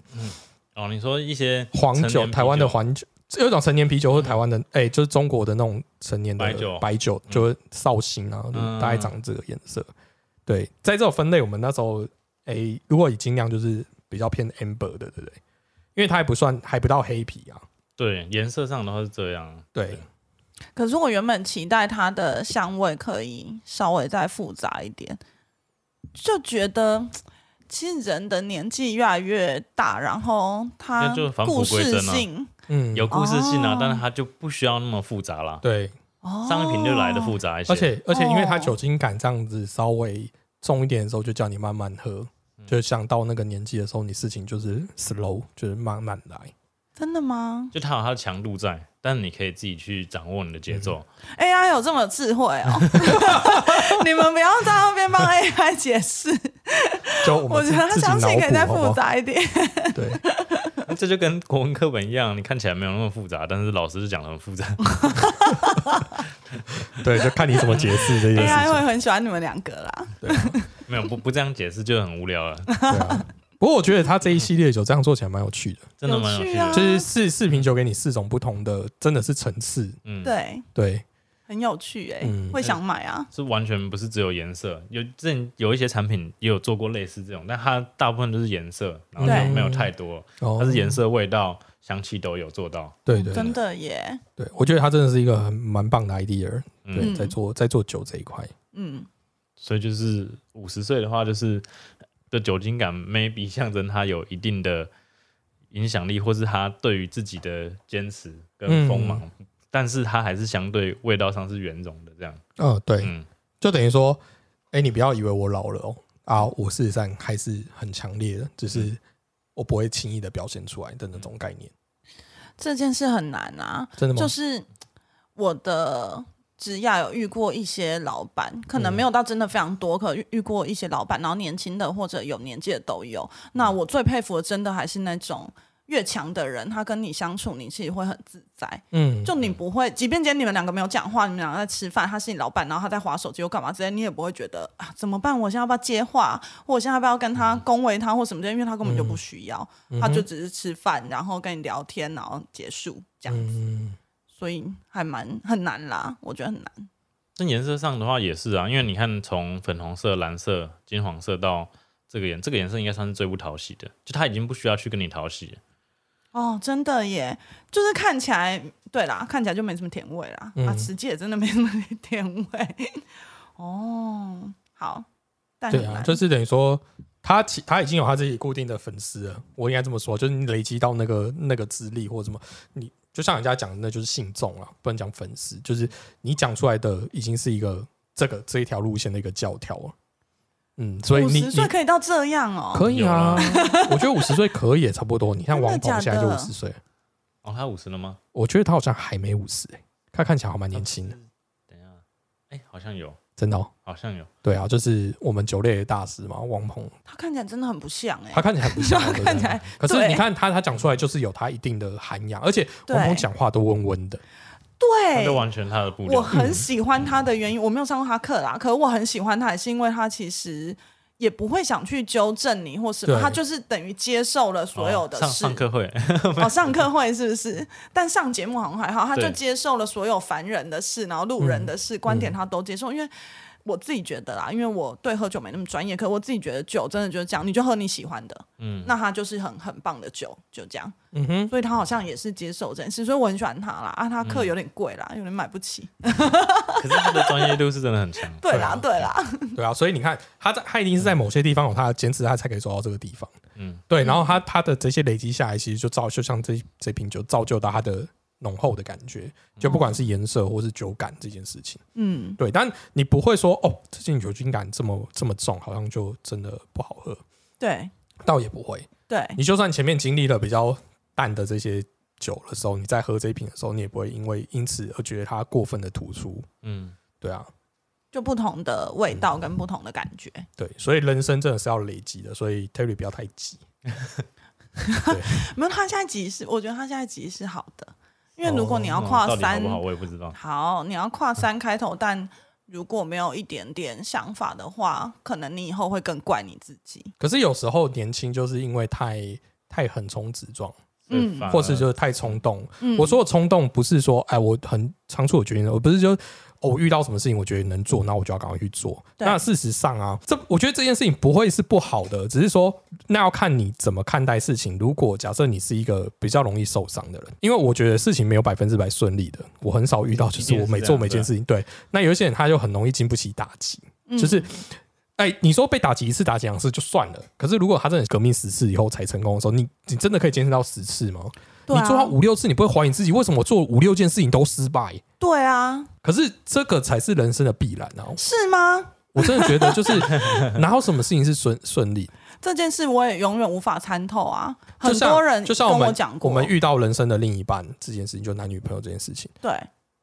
哦，你说一些黄酒，台湾的酒黄酒，有一种成年啤酒，或者台湾的哎、就是中国的那种成年的白酒。白酒，就是绍兴啊，大概长这个颜色。对，在这种分类，我们那时候哎、如果以精酿就是比较偏 amber 的，对不对？因为它还不算还不到黑啤啊。对颜色上的话是这样，对，可是我原本期待它的香味可以稍微再复杂一点，就觉得其实人的年纪越来越大，然后他就返璞故事归真啊性嗯，有故事性啊哦，但是它就不需要那么复杂啦。对，哦上一瓶就来的复杂一些，而且而且因为它哦酒精感这样子稍微重一点的时候，就叫你慢慢喝。嗯就像到那个年纪的时候，你事情就是 slow，就是慢慢来。真的吗就它有它的强度在，但是你可以自己去掌握你的节奏。？AI 有这么智慧哦？[LAUGHS] 你们不要在那边帮 [LAUGHS] AI 解释，就我觉得它自己详情可以再脑补好不好复杂一点。对，[LAUGHS] 那这就跟国文课本一样，你看起来没有那么复杂，但是老师就讲的很复杂。对，就看你怎么解释这件事 AI 会情。很喜欢你们两个啦。没有不不这样解释就很无聊了，对啊。不过我觉得他这一系列酒这样做起来蛮有趣的，真的蛮有趣啊的。就是四四瓶酒给你四种不同的，真的是层次。嗯，对，对，很有趣哎、嗯会想买啊。是完全不是只有颜色，有之前有一些产品也有做过类似这种，但它大部分都是颜色，然后没有太多，哦它是颜色、味道、香气都有做到。对对真的耶，对，我觉得他真的是一个很蛮棒的 idea。嗯在做在做酒这一块。嗯，所以就是五十岁的话，就是的酒精感 maybe 象征他有一定的影响力，或是他对于自己的坚持跟锋芒，但是他还是相对味道上是圆融的这样。嗯，对，嗯，就等于说，哎，你不要以为我老了哦，啊，我事实上还是很强烈的，只是我不会轻易的表现出来的那种概念。这件事很难啊，真的吗？就是我的职涯有遇过一些老板，可能嗯没有到真的非常多，可遇遇过一些老板，然后年轻的或者有年纪的都有。那我最佩服的，真的还是那种越强的人，他跟你相处，你其实会很自在。嗯，就你不会，即便今天你们两个没有讲话，你们两个在吃饭，他是你老板，然后他在划手机又干嘛之类，你也不会觉得啊怎么办？我现在要不要接话，或我现在要不要跟他恭维他或什么的？因为他根本就不需要，嗯他就只是吃饭，然后跟你聊天，然后结束这样子。嗯，所以还蛮很难啦，我觉得很难。那颜色上的话也是啊，因为你看从粉红色、蓝色、金黄色到这个颜，这个颜色应该算是最不讨喜的，就他已经不需要去跟你讨喜了。哦，真的耶，就是看起来，对啦，看起来就没什么甜味啦。嗯啊，实际也真的没什么 [LAUGHS] 甜味。哦，好，但对啊，就是等于说。他其他已经有他自己固定的粉丝了，我应该这么说，就是你累积到那个那个资历或什么，你就像人家讲的，那就是信众了，不能讲粉丝，就是你讲出来的已经是一个这个这一条路线的一个教条了。嗯，所以五你你十岁可以到这样哦。可以啊，我觉得五十岁可以，差不多。你看王鹏假现在就的五十岁，哦，他五十了吗？我觉得他好像还没五十哎，他看起来好蛮年轻的，等一下，哎、好像有，真的、哦。好像有。对啊，就是我们酒类的大师嘛，王鹏，他看起来真的很不像哎、他看起来很不像，[LAUGHS] 看起来可是你看他，他讲出来就是有他一定的涵养，而且王鹏讲话都温温的，他对就完全他的步我。很喜欢他的原因，我没有上过他课啦，可是我很喜欢他，也是因为他其实也不会想去纠正你或什么，他就是等于接受了所有的哦上事。上课会，哦，上课会是不是？[LAUGHS] 但上节目好像还好，他就接受了所有凡人的事，然后路人的事、观嗯点他都接受。因为我自己觉得啦，因为我对喝酒没那么专业，可我自己觉得酒真的就是这样，你就喝你喜欢的，嗯，那他就是很很棒的酒，就这样。嗯哼，所以他好像也是接受这件事，所以我很喜欢他啦。啊，他嗯课有点贵啦，有点买不起。可是他的专业度是真的很强。对啦，对对啦，对啊，所以你看他在他一定是在某些地方有他的坚持，他才可以走到这个地方。嗯，对，然后他他的这些累积下来，其实就造就像这这瓶酒造就到它的浓厚的感觉，就不管是颜色或是酒感这件事情。嗯，对，但你不会说哦，这件酒精感这么这么重，好像就真的不好喝，对倒也不会。对，你就算前面经历了比较淡的这些酒的时候，你在喝这一瓶的时候，你也不会因为因此而觉得它过分的突出。嗯，对啊，就不同的味道跟不同的感觉。对，所以人生真的是要累积的，所以 Terry 不要太急。[LAUGHS] 对，没有，他现在急是，我觉得他现在急是好的，因为如果你要嗯跨三，好我也不知道。好，你要跨三开头，但如果没有一点点想法的话，可能你以后会更怪你自己。可是有时候年轻就是因为太太横冲直撞，嗯或是就是太冲动。嗯我说的冲动不是说哎我很仓促的决定，我不是就。哦，我遇到什么事情，我觉得能做，那我就要赶快去做。那事实上啊，这我觉得这件事情不会是不好的，只是说那要看你怎么看待事情。如果假设你是一个比较容易受伤的人，因为我觉得事情没有百分之百顺利的，我很少遇到，就是我每做每件事情，对。那有一些人他就很容易经不起打击，嗯就是哎，你说被打击一次、打击两次就算了，可是如果他真的革命十次以后才成功的时候，你你真的可以坚持到十次吗？对啊你做到五六次，你不会怀疑自己为什么我做五六件事情都失败？对啊，可是这个才是人生的必然啊！是吗？我真的觉得，就是哪有什么事情是顺顺利？[LAUGHS] 这件事我也永远无法参透啊。很多人就像我们我讲过，我们遇到人生的另一半这件事情，就男女朋友这件事情，对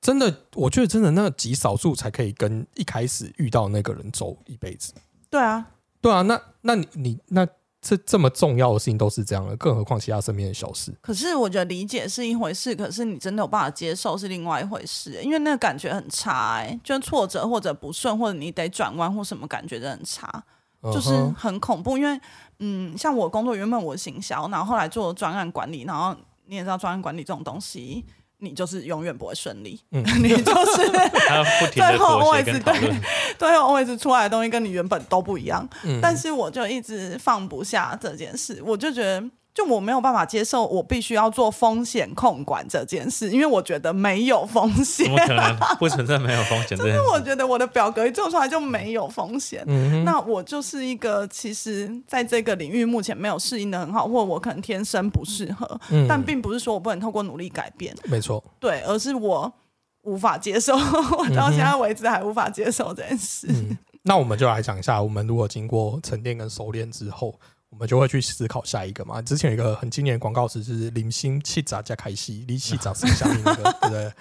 真的，我觉得真的那极少数才可以跟一开始遇到那个人走一辈子。对啊，对啊，那那你你那这这么重要的事情都是这样的，更何况其他身边的小事。可是我觉得理解是一回事，可是你真的有办法接受是另外一回事，因为那个感觉很差哎、就挫折或者不顺，或者你得转弯或什么，感觉真的很差。就是很恐怖。因为嗯，像我工作原本我行销，然后后来做专案管理，然后你也知道专案管理这种东西。你就是永远不会顺利，嗯。[LAUGHS] 你就是 [LAUGHS] 最后 always 对，最后 always 出来的东西跟你原本都不一样。嗯。但是我就一直放不下这件事，我就觉得，就我没有办法接受，我必须要做风险控管这件事，因为我觉得没有风险怎。么可能不存在没有风险 [LAUGHS] 就是？我觉得我的表格一做出来就没有风险。嗯那我就是一个其实在这个领域目前没有适应的很好，或者我可能天生不适合，嗯但并不是说我不能透过努力改变，没错，对，而是我无法接受，我到现在为止还无法接受这件事。嗯，那我们就来讲一下，我们如果经过沉淀跟熟练之后，我们就会去思考下一个嘛。之前有一个很经典的广告词，就是“零星气炸加开戏，离气炸剩下面那个，[LAUGHS] 对不对？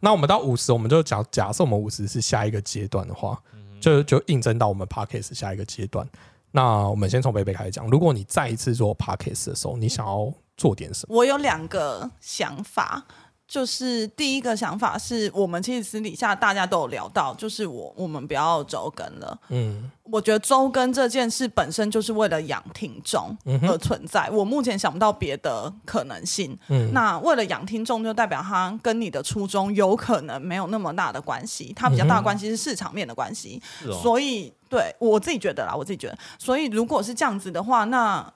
那我们到五十，我们就假假设我们五十是下一个阶段的话，就就应征到我们 podcast 下一个阶段。那我们先从贝贝开始讲，如果你再一次做 podcast 的时候，你想要做点什么？我有两个想法，就是第一个想法是我们其实私底下大家都有聊到，就是我我们不要周更了。嗯我觉得周更这件事本身就是为了养听众而存在，我目前想不到别的可能性。嗯，那为了养听众，就代表他跟你的初衷有可能没有那么大的关系，它比较大的关系是市场面的关系。所以，对我自己觉得啦，我自己觉得，所以如果是这样子的话，那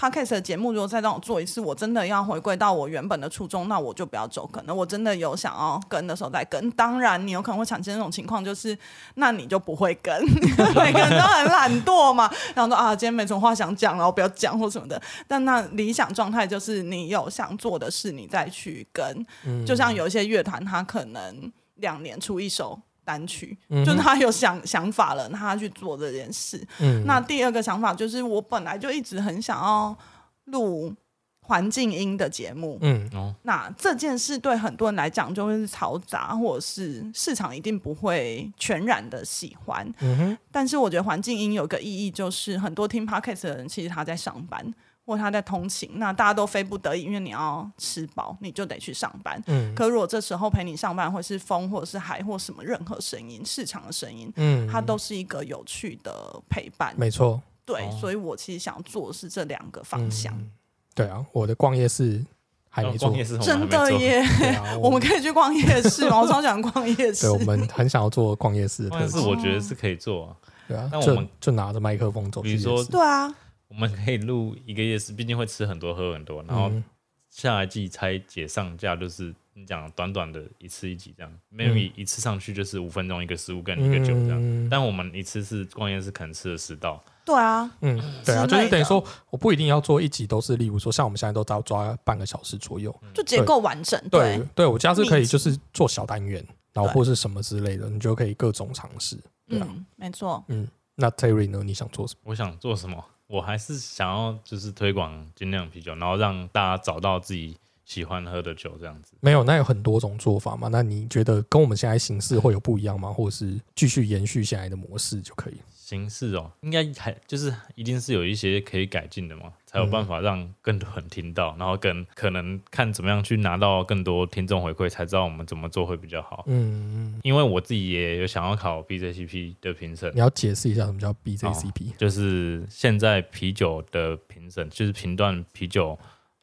podcast 的节目如果再让我做一次，我真的要回归到我原本的初衷，那我就不要走可能。我真的有想要跟的时候再跟。当然，你有可能会产生那种情况，就是那你就不会跟，[LAUGHS] 每个人都很懒惰嘛，然后说啊，今天没什么话想讲，然后不要讲或什么的。但那理想状态就是你有想做的事，你再去跟。嗯就像有一些乐团，他可能两年出一首单曲，嗯就是他有想想法了，那他去做这件事。嗯那第二个想法就是，我本来就一直很想要录环境音的节目。嗯哦，那这件事对很多人来讲就会是嘈杂，或者是市场一定不会全然的喜欢。嗯哼但是我觉得环境音有个意义，就是很多听 podcast 的人其实他在上班或他在通勤，那大家都非不得已，因为你要吃饱，你就得去上班。嗯可如果这时候陪你上班，会是风，或者是海，或什么任何声音，市场的声音，嗯，它都是一个有趣的陪伴。没错。对，哦所以我其实想做的是这两个方向。嗯对啊，我的逛夜市还没做真，的耶！[LAUGHS] 我们可以去逛夜市吗？[LAUGHS] 我超想逛夜市对，。我们很想要做逛夜市但是我觉得是可以做啊。对啊，就那我们就拿着麦克风走去说对啊，我们可以录一个夜市，毕竟会吃很多喝很多，然后嗯。下一季拆解上架就是你讲短短的一次一集这样嗯，maybe 一次上去就是五分钟一个食物跟一个酒这样，嗯。但我们一次是逛夜市可能吃了十道，对啊，嗯，对啊，就是等于说，我不一定要做一集都是，例如说像我们现在都抓抓半个小时左右，就结构完整。对对，对，我家是可以就是做小单元，然后或是什么之类的，你就可以各种尝试，对啊，嗯，没错。嗯，那 Terry 呢？你想做什么？我想做什么？我还是想要就是推广精酿啤酒，然后让大家找到自己喜欢喝的酒这样子。没有，那有很多种做法嘛。那你觉得跟我们现在形式会有不一样吗？或者是继续延续现在的模式就可以？形式哦，应该还就是一定是有一些可以改进的嘛，才有办法让更多人听到，然后跟可能看怎么样去拿到更多听众回馈，才知道我们怎么做会比较好。嗯，因为我自己也有想要考 BJCP 的评审你，要解释一下什么叫 BJCP？、就是现在啤酒的评审，就是评断啤酒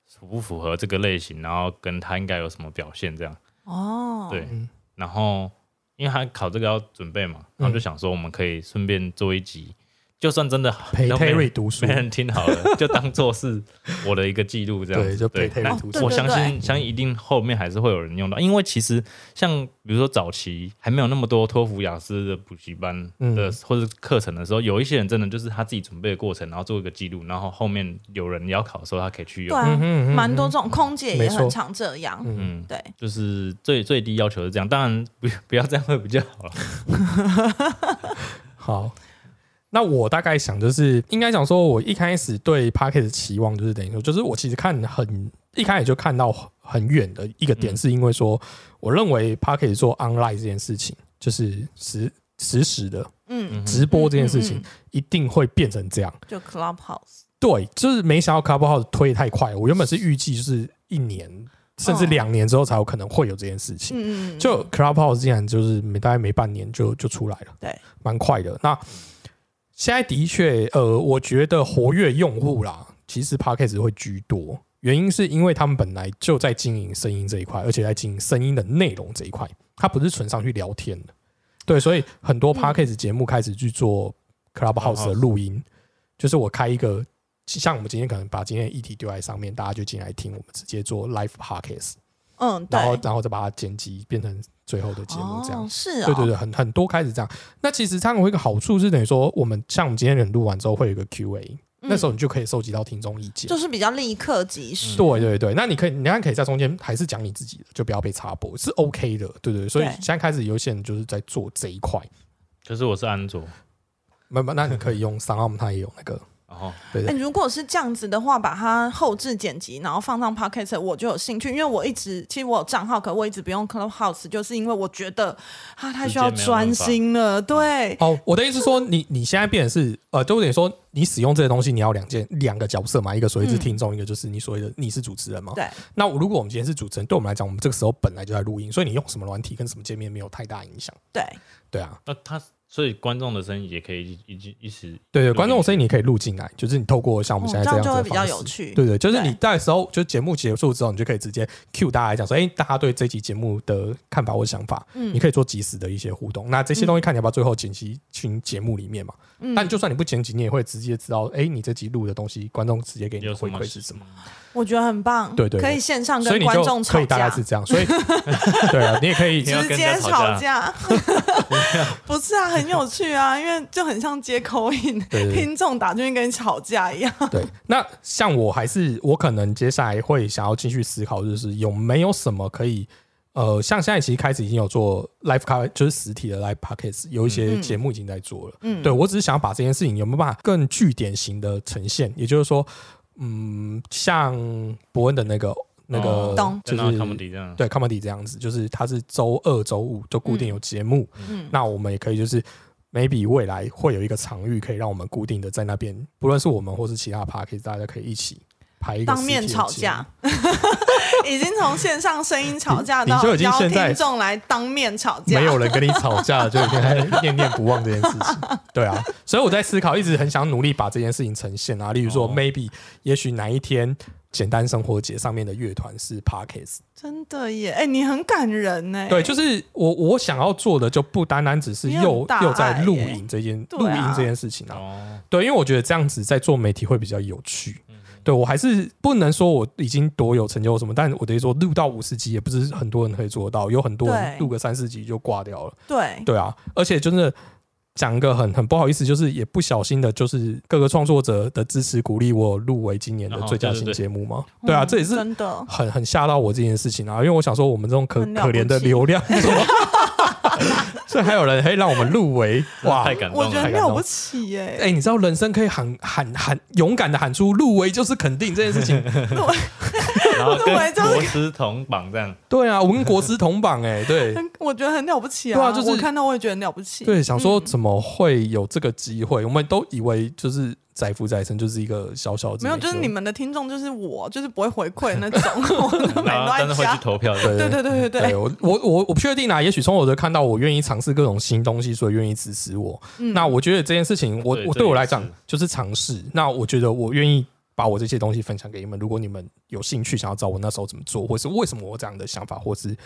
符不符合这个类型，然后跟它应该有什么表现这样。哦，对嗯，然后因为他考这个要准备嘛，然后就想说我们可以顺便做一集，就算真的陪 Terry 读书没，人听好了，就当做是我的一个记录这样子。对就陪 Terry 读书我相信，相信一定后面还是会有人用到，因为其实像比如说早期还没有那么多托福、雅思的补习班的、嗯或者课程的时候，有一些人真的就是他自己准备的过程，然后做一个记录，然后后面有人要考的时候，他可以去用。对啊嗯嗯哼蛮多这种空姐也很常这样。嗯，嗯，对，就是最最低要求是这样，当然不不要这样会比较好了。[LAUGHS] 好。那我大概想就是，应该讲说，我一开始对 p a c k e t 的期望就是等于说，就是我其实看很一开始就看到很远的一个点，嗯是因为说，我认为 p a c k e t 做 online 这件事情，就是实实时的嗯，嗯直播这件事情一定会变成这样。就 Clubhouse。对，就是没想到 Clubhouse 推太快，我原本是预计就是一年甚至哦两年之后才有可能会有这件事情。嗯嗯，就 Clubhouse 竟然就是没大概没半年就就出来了，对，蛮快的。那现在的确，呃，我觉得活跃用户啦，其实 podcast 会居多，原因是因为他们本来就在经营声音这一块，而且在经营声音的内容这一块，它不是纯上去聊天的。对，所以很多 podcast 节目开始去做 Clubhouse 的录音，就是我开一个，像我们今天可能把今天的议题丢在上面，大家就进来听，我们直接做 live podcast，嗯，对。然后然后再把它剪辑变成最后的节目这样哦。是哦，对对对，很很多开始这样。那其实这样有一个好处是，等于说我们像我们今天人录完之后会有一个 Q&A，、那时候你就可以收集到听众意见。嗯就是比较立刻及时。对对对，那你可以，你看可以在中间还是讲你自己的，就不要被插播，是 OK 的。对对对，所以现在开始有一些人就是在做这一块。可是我是安卓，没没那你可以用商澳，它也有那个，然后哎、对对如果是这样子的话，把它后置剪辑，然后放上 podcast，我就有兴趣，因为我一直其实我有账号，可我一直不用 Clubhouse，就是因为我觉得它太需要专心了。对，哦，我的意思是说，你你现在变成是呃，就等于说你使用这些东西，你要两件两个角色嘛，一个所谓是听众，一个就是你所谓的你是主持人嘛。对，那如果我们今天是主持人，对我们来讲，我们这个时候本来就在录音，所以你用什么软体跟什么界面没有太大影响。对，对啊，那他所以观众的声音也可以一一一时对对，观众的声音你可以录进来，就是你透过像我们哦现在这样子的这样就会比较有趣。对对，就是你到时候就节目结束之后，你就可以直接 cue 大家来讲说，哎、大家对这期节目的看法或想法，嗯你可以做及时的一些互动。那这些东西看你要不要最后剪辑群节目里面嘛？嗯但就算你不剪辑，你也会直接知道，哎、你这集录的东西，观众直接给你的回馈是什么。我觉得很棒，对对对可以线上跟观众可以大概架，是这样，所以 [LAUGHS] 对啊，你也可以直接吵架，[LAUGHS] [LAUGHS] 不是啊，很有趣啊，因为就很像接口音，[LAUGHS] 听众打进去跟你吵架一样。[LAUGHS] 对，那像我还是我可能接下来会想要继续思考，就是有没有什么可以呃，像现在其实开始已经有做 live car，，就是实体的 live podcast，有一些嗯节目已经在做了。嗯，对我只是想要把这件事情有没有办法更具典型的呈现，也就是说，嗯，像伯恩的那个那个就是跟那 comedy 这样，对 comedy 这样子，就是它是周二、周五就固定有节目，嗯。那我们也可以就是 maybe 未来会有一个场域，可以让我们固定的在那边，不论是我们或是其他 p a r k 大家可以一起排一个当面吵架，[LAUGHS] 已经从线上声音吵架到你你就已经邀现在听众来当面吵架，没有人跟你吵架，就已经还念念不忘这件事情。对啊，所以我在思考，一直很想努力把这件事情呈现啊。例如说、哦。m a y b e 也许哪一天简单生活节上面的乐团是 Parkes，真的耶！哎、你很感人呢。对，就是我我想要做的就不单单只是又又在录影这件录音这件事情啊。哦，对，因为我觉得这样子在做媒体会比较有趣。嗯对我还是不能说我已经多有成就什么，但我等于说录到五十集也不是很多人可以做到，有很多人对录个三四集就挂掉了。对对啊，而且真的讲一个很很不好意思，就是也不小心的，就是各个创作者的支持鼓励我入围今年的哦最佳新节目嘛。对啊，嗯这也是真的。很很吓到我这件事情啊，因为我想说我们这种可可怜的流量，所以还有人可以让我们入围，哇！太感动了，我觉得太了不起耶！哎、你知道人生可以喊喊喊勇敢的喊出入围就是肯定这件事情，[LAUGHS] [LAUGHS] 然后跟国师同榜这样，对啊，我跟国师同榜哎、[LAUGHS] 对我觉得很了不起啊！对啊就是我看到我也觉得很了不起。对，想说嗯怎么会有这个机会？我们都以为就是载浮载沉就是一个小小的，没有，就是你。们的听众就是我，就是不会回馈那种，[LAUGHS] 我都没然后真的会去。投票的，对对对对对我我我我不确定啊，也许从我的看到我愿意尝试各种新东西，所以愿意支持我。嗯那我觉得这件事情，我我对我来讲就是尝试。那我觉得我愿意把我这些东西分享给你们。如果你们有兴趣，想要知道我那时候怎么做，或是为什么我这样的想法，或是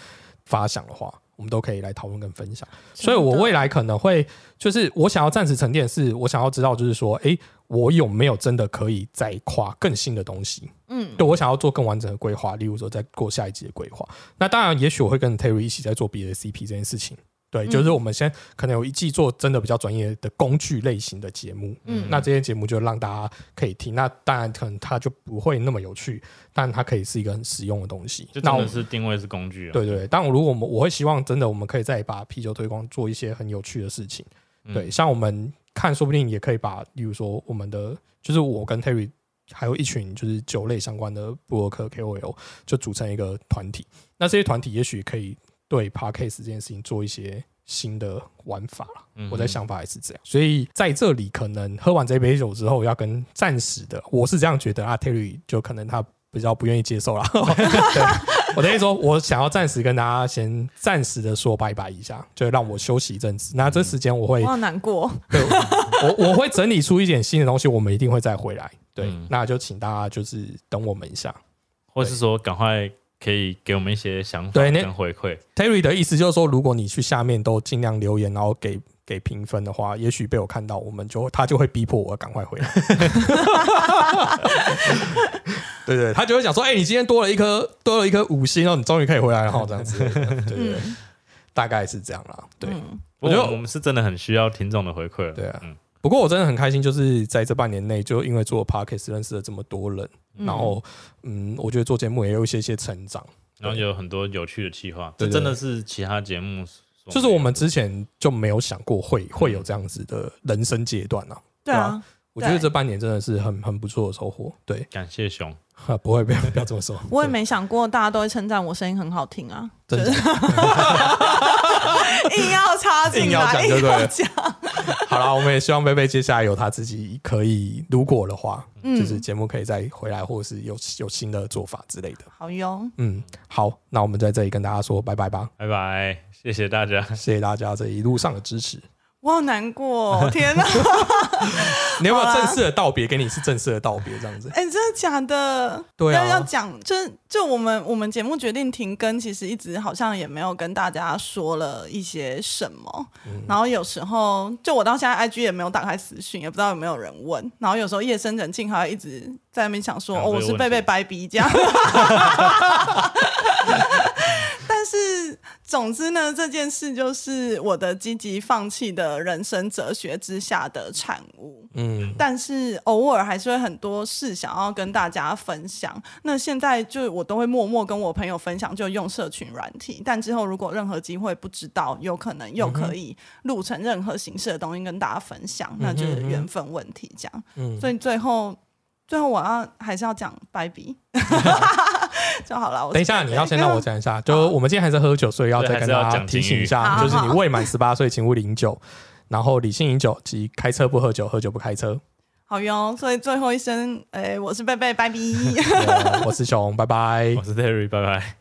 发想的话，我们都可以来讨论跟分享。所以我未来可能会，就是我想要暂时沉淀，是我想要知道，就是说，诶，我有没有真的可以再跨更新的东西？嗯，对我想要做更完整的规划，例如说在过下一季的规划。那当然，也许我会跟 Terry 一起在做 BACP 这件事情。对，嗯就是我们先可能有一季做真的比较专业的工具类型的节目，嗯那这些节目就让大家可以听。那当然可能它就不会那么有趣，但它可以是一个很实用的东西。就真的是定位是工具啊。对对对，但如果我们我会希望真的我们可以再把啤酒推广做一些很有趣的事情。嗯对，像我们看，说不定也可以把，例如说我们的，就是我跟 Terry 还有一群就是酒类相关的布洛克 KOL，就组成一个团体。那这些团体也许可以对 Parkcase 这件事情做一些新的玩法了。嗯我的想法也是这样，所以在这里可能喝完这杯酒之后，要跟暂时的，我是这样觉得啊，Terry 就可能他比较不愿意接受啦。[LAUGHS] 对，我等于说，我想要暂时跟大家先暂时的说拜拜一下，就让我休息一阵子。那这时间我会，好难过。对我我会整理出一点新的东西，我们一定会再回来。对，嗯那就请大家就是等我们一下。或是说赶快可以给我们一些想法跟回馈。Terry 的意思就是说，如果你去下面都尽量留言，然后给 [LAUGHS] 给评分的话，也许被我看到，我们就他就会逼迫我赶快回来。[LAUGHS] 对对，他就会讲说：“哎、你今天多了一颗多了一颗五星哦，你终于可以回来了。”然后这样子，对对大概是这样啦。对，嗯我觉得得我们是真的很需要听众的回馈了。对啊嗯，不过我真的很开心，就是在这半年内，就因为做 podcast 认识了这么多人，嗯然后嗯，我觉得做节目也有一些些成长。然后有很多有趣的计划，这真的是其他节目就是我们之前就没有想过会会有这样子的人生阶段啊。对啊，我觉得对这半年真的是很很不错的收获。对，感谢熊，[LAUGHS] 不会不要不要这么说，[LAUGHS] 我也没想过大家都会称赞我声音很好听啊，真的就是 [LAUGHS] 硬要插进硬要来，讲对不对硬要讲。好啦，我们也希望贝贝接下来有他自己可以，如果的话，嗯就是节目可以再回来，或者是有有新的做法之类的。好哟，嗯，好，那我们在这里跟大家说拜拜吧，拜拜，谢谢大家。谢谢大家这一路上的支持。我好难过，天哪！[LAUGHS] 你有没有正式的道别？给你是正式的道别，这样子。哎、真的假的？对啊要要讲，就是就我们我们节目决定停更，其实一直好像也没有跟大家说了一些什么。嗯然后有时候，就我到现在 IG 也没有打开私讯，也不知道有没有人问。然后有时候夜深人静，还要一直在那边想说，哦，我是被被掰逼这样。[LAUGHS] 但是，总之呢，这件事就是我的积极放弃的人生哲学之下的产物。嗯，但是偶尔还是会很多事想要跟大家分享。那现在就我都会默默跟我朋友分享，就用社群软体。但之后如果任何机会不知道，有可能又可以录成任何形式的东西跟大家分享，那就是缘分问题这样。嗯所以最后。最后我要还是要讲拜比 [LAUGHS] [LAUGHS] 就好了。我等一下，你要先让我讲一下，就我们今天还是喝酒，所以要再跟大家提醒一下，就是你未满十八岁，请勿饮酒，然后理性饮酒及开车不喝酒，喝酒不开车。好哟。所以最后一声，哎，我是贝贝，拜拜。[LAUGHS] 我是熊，拜拜我。是 Terry，拜拜。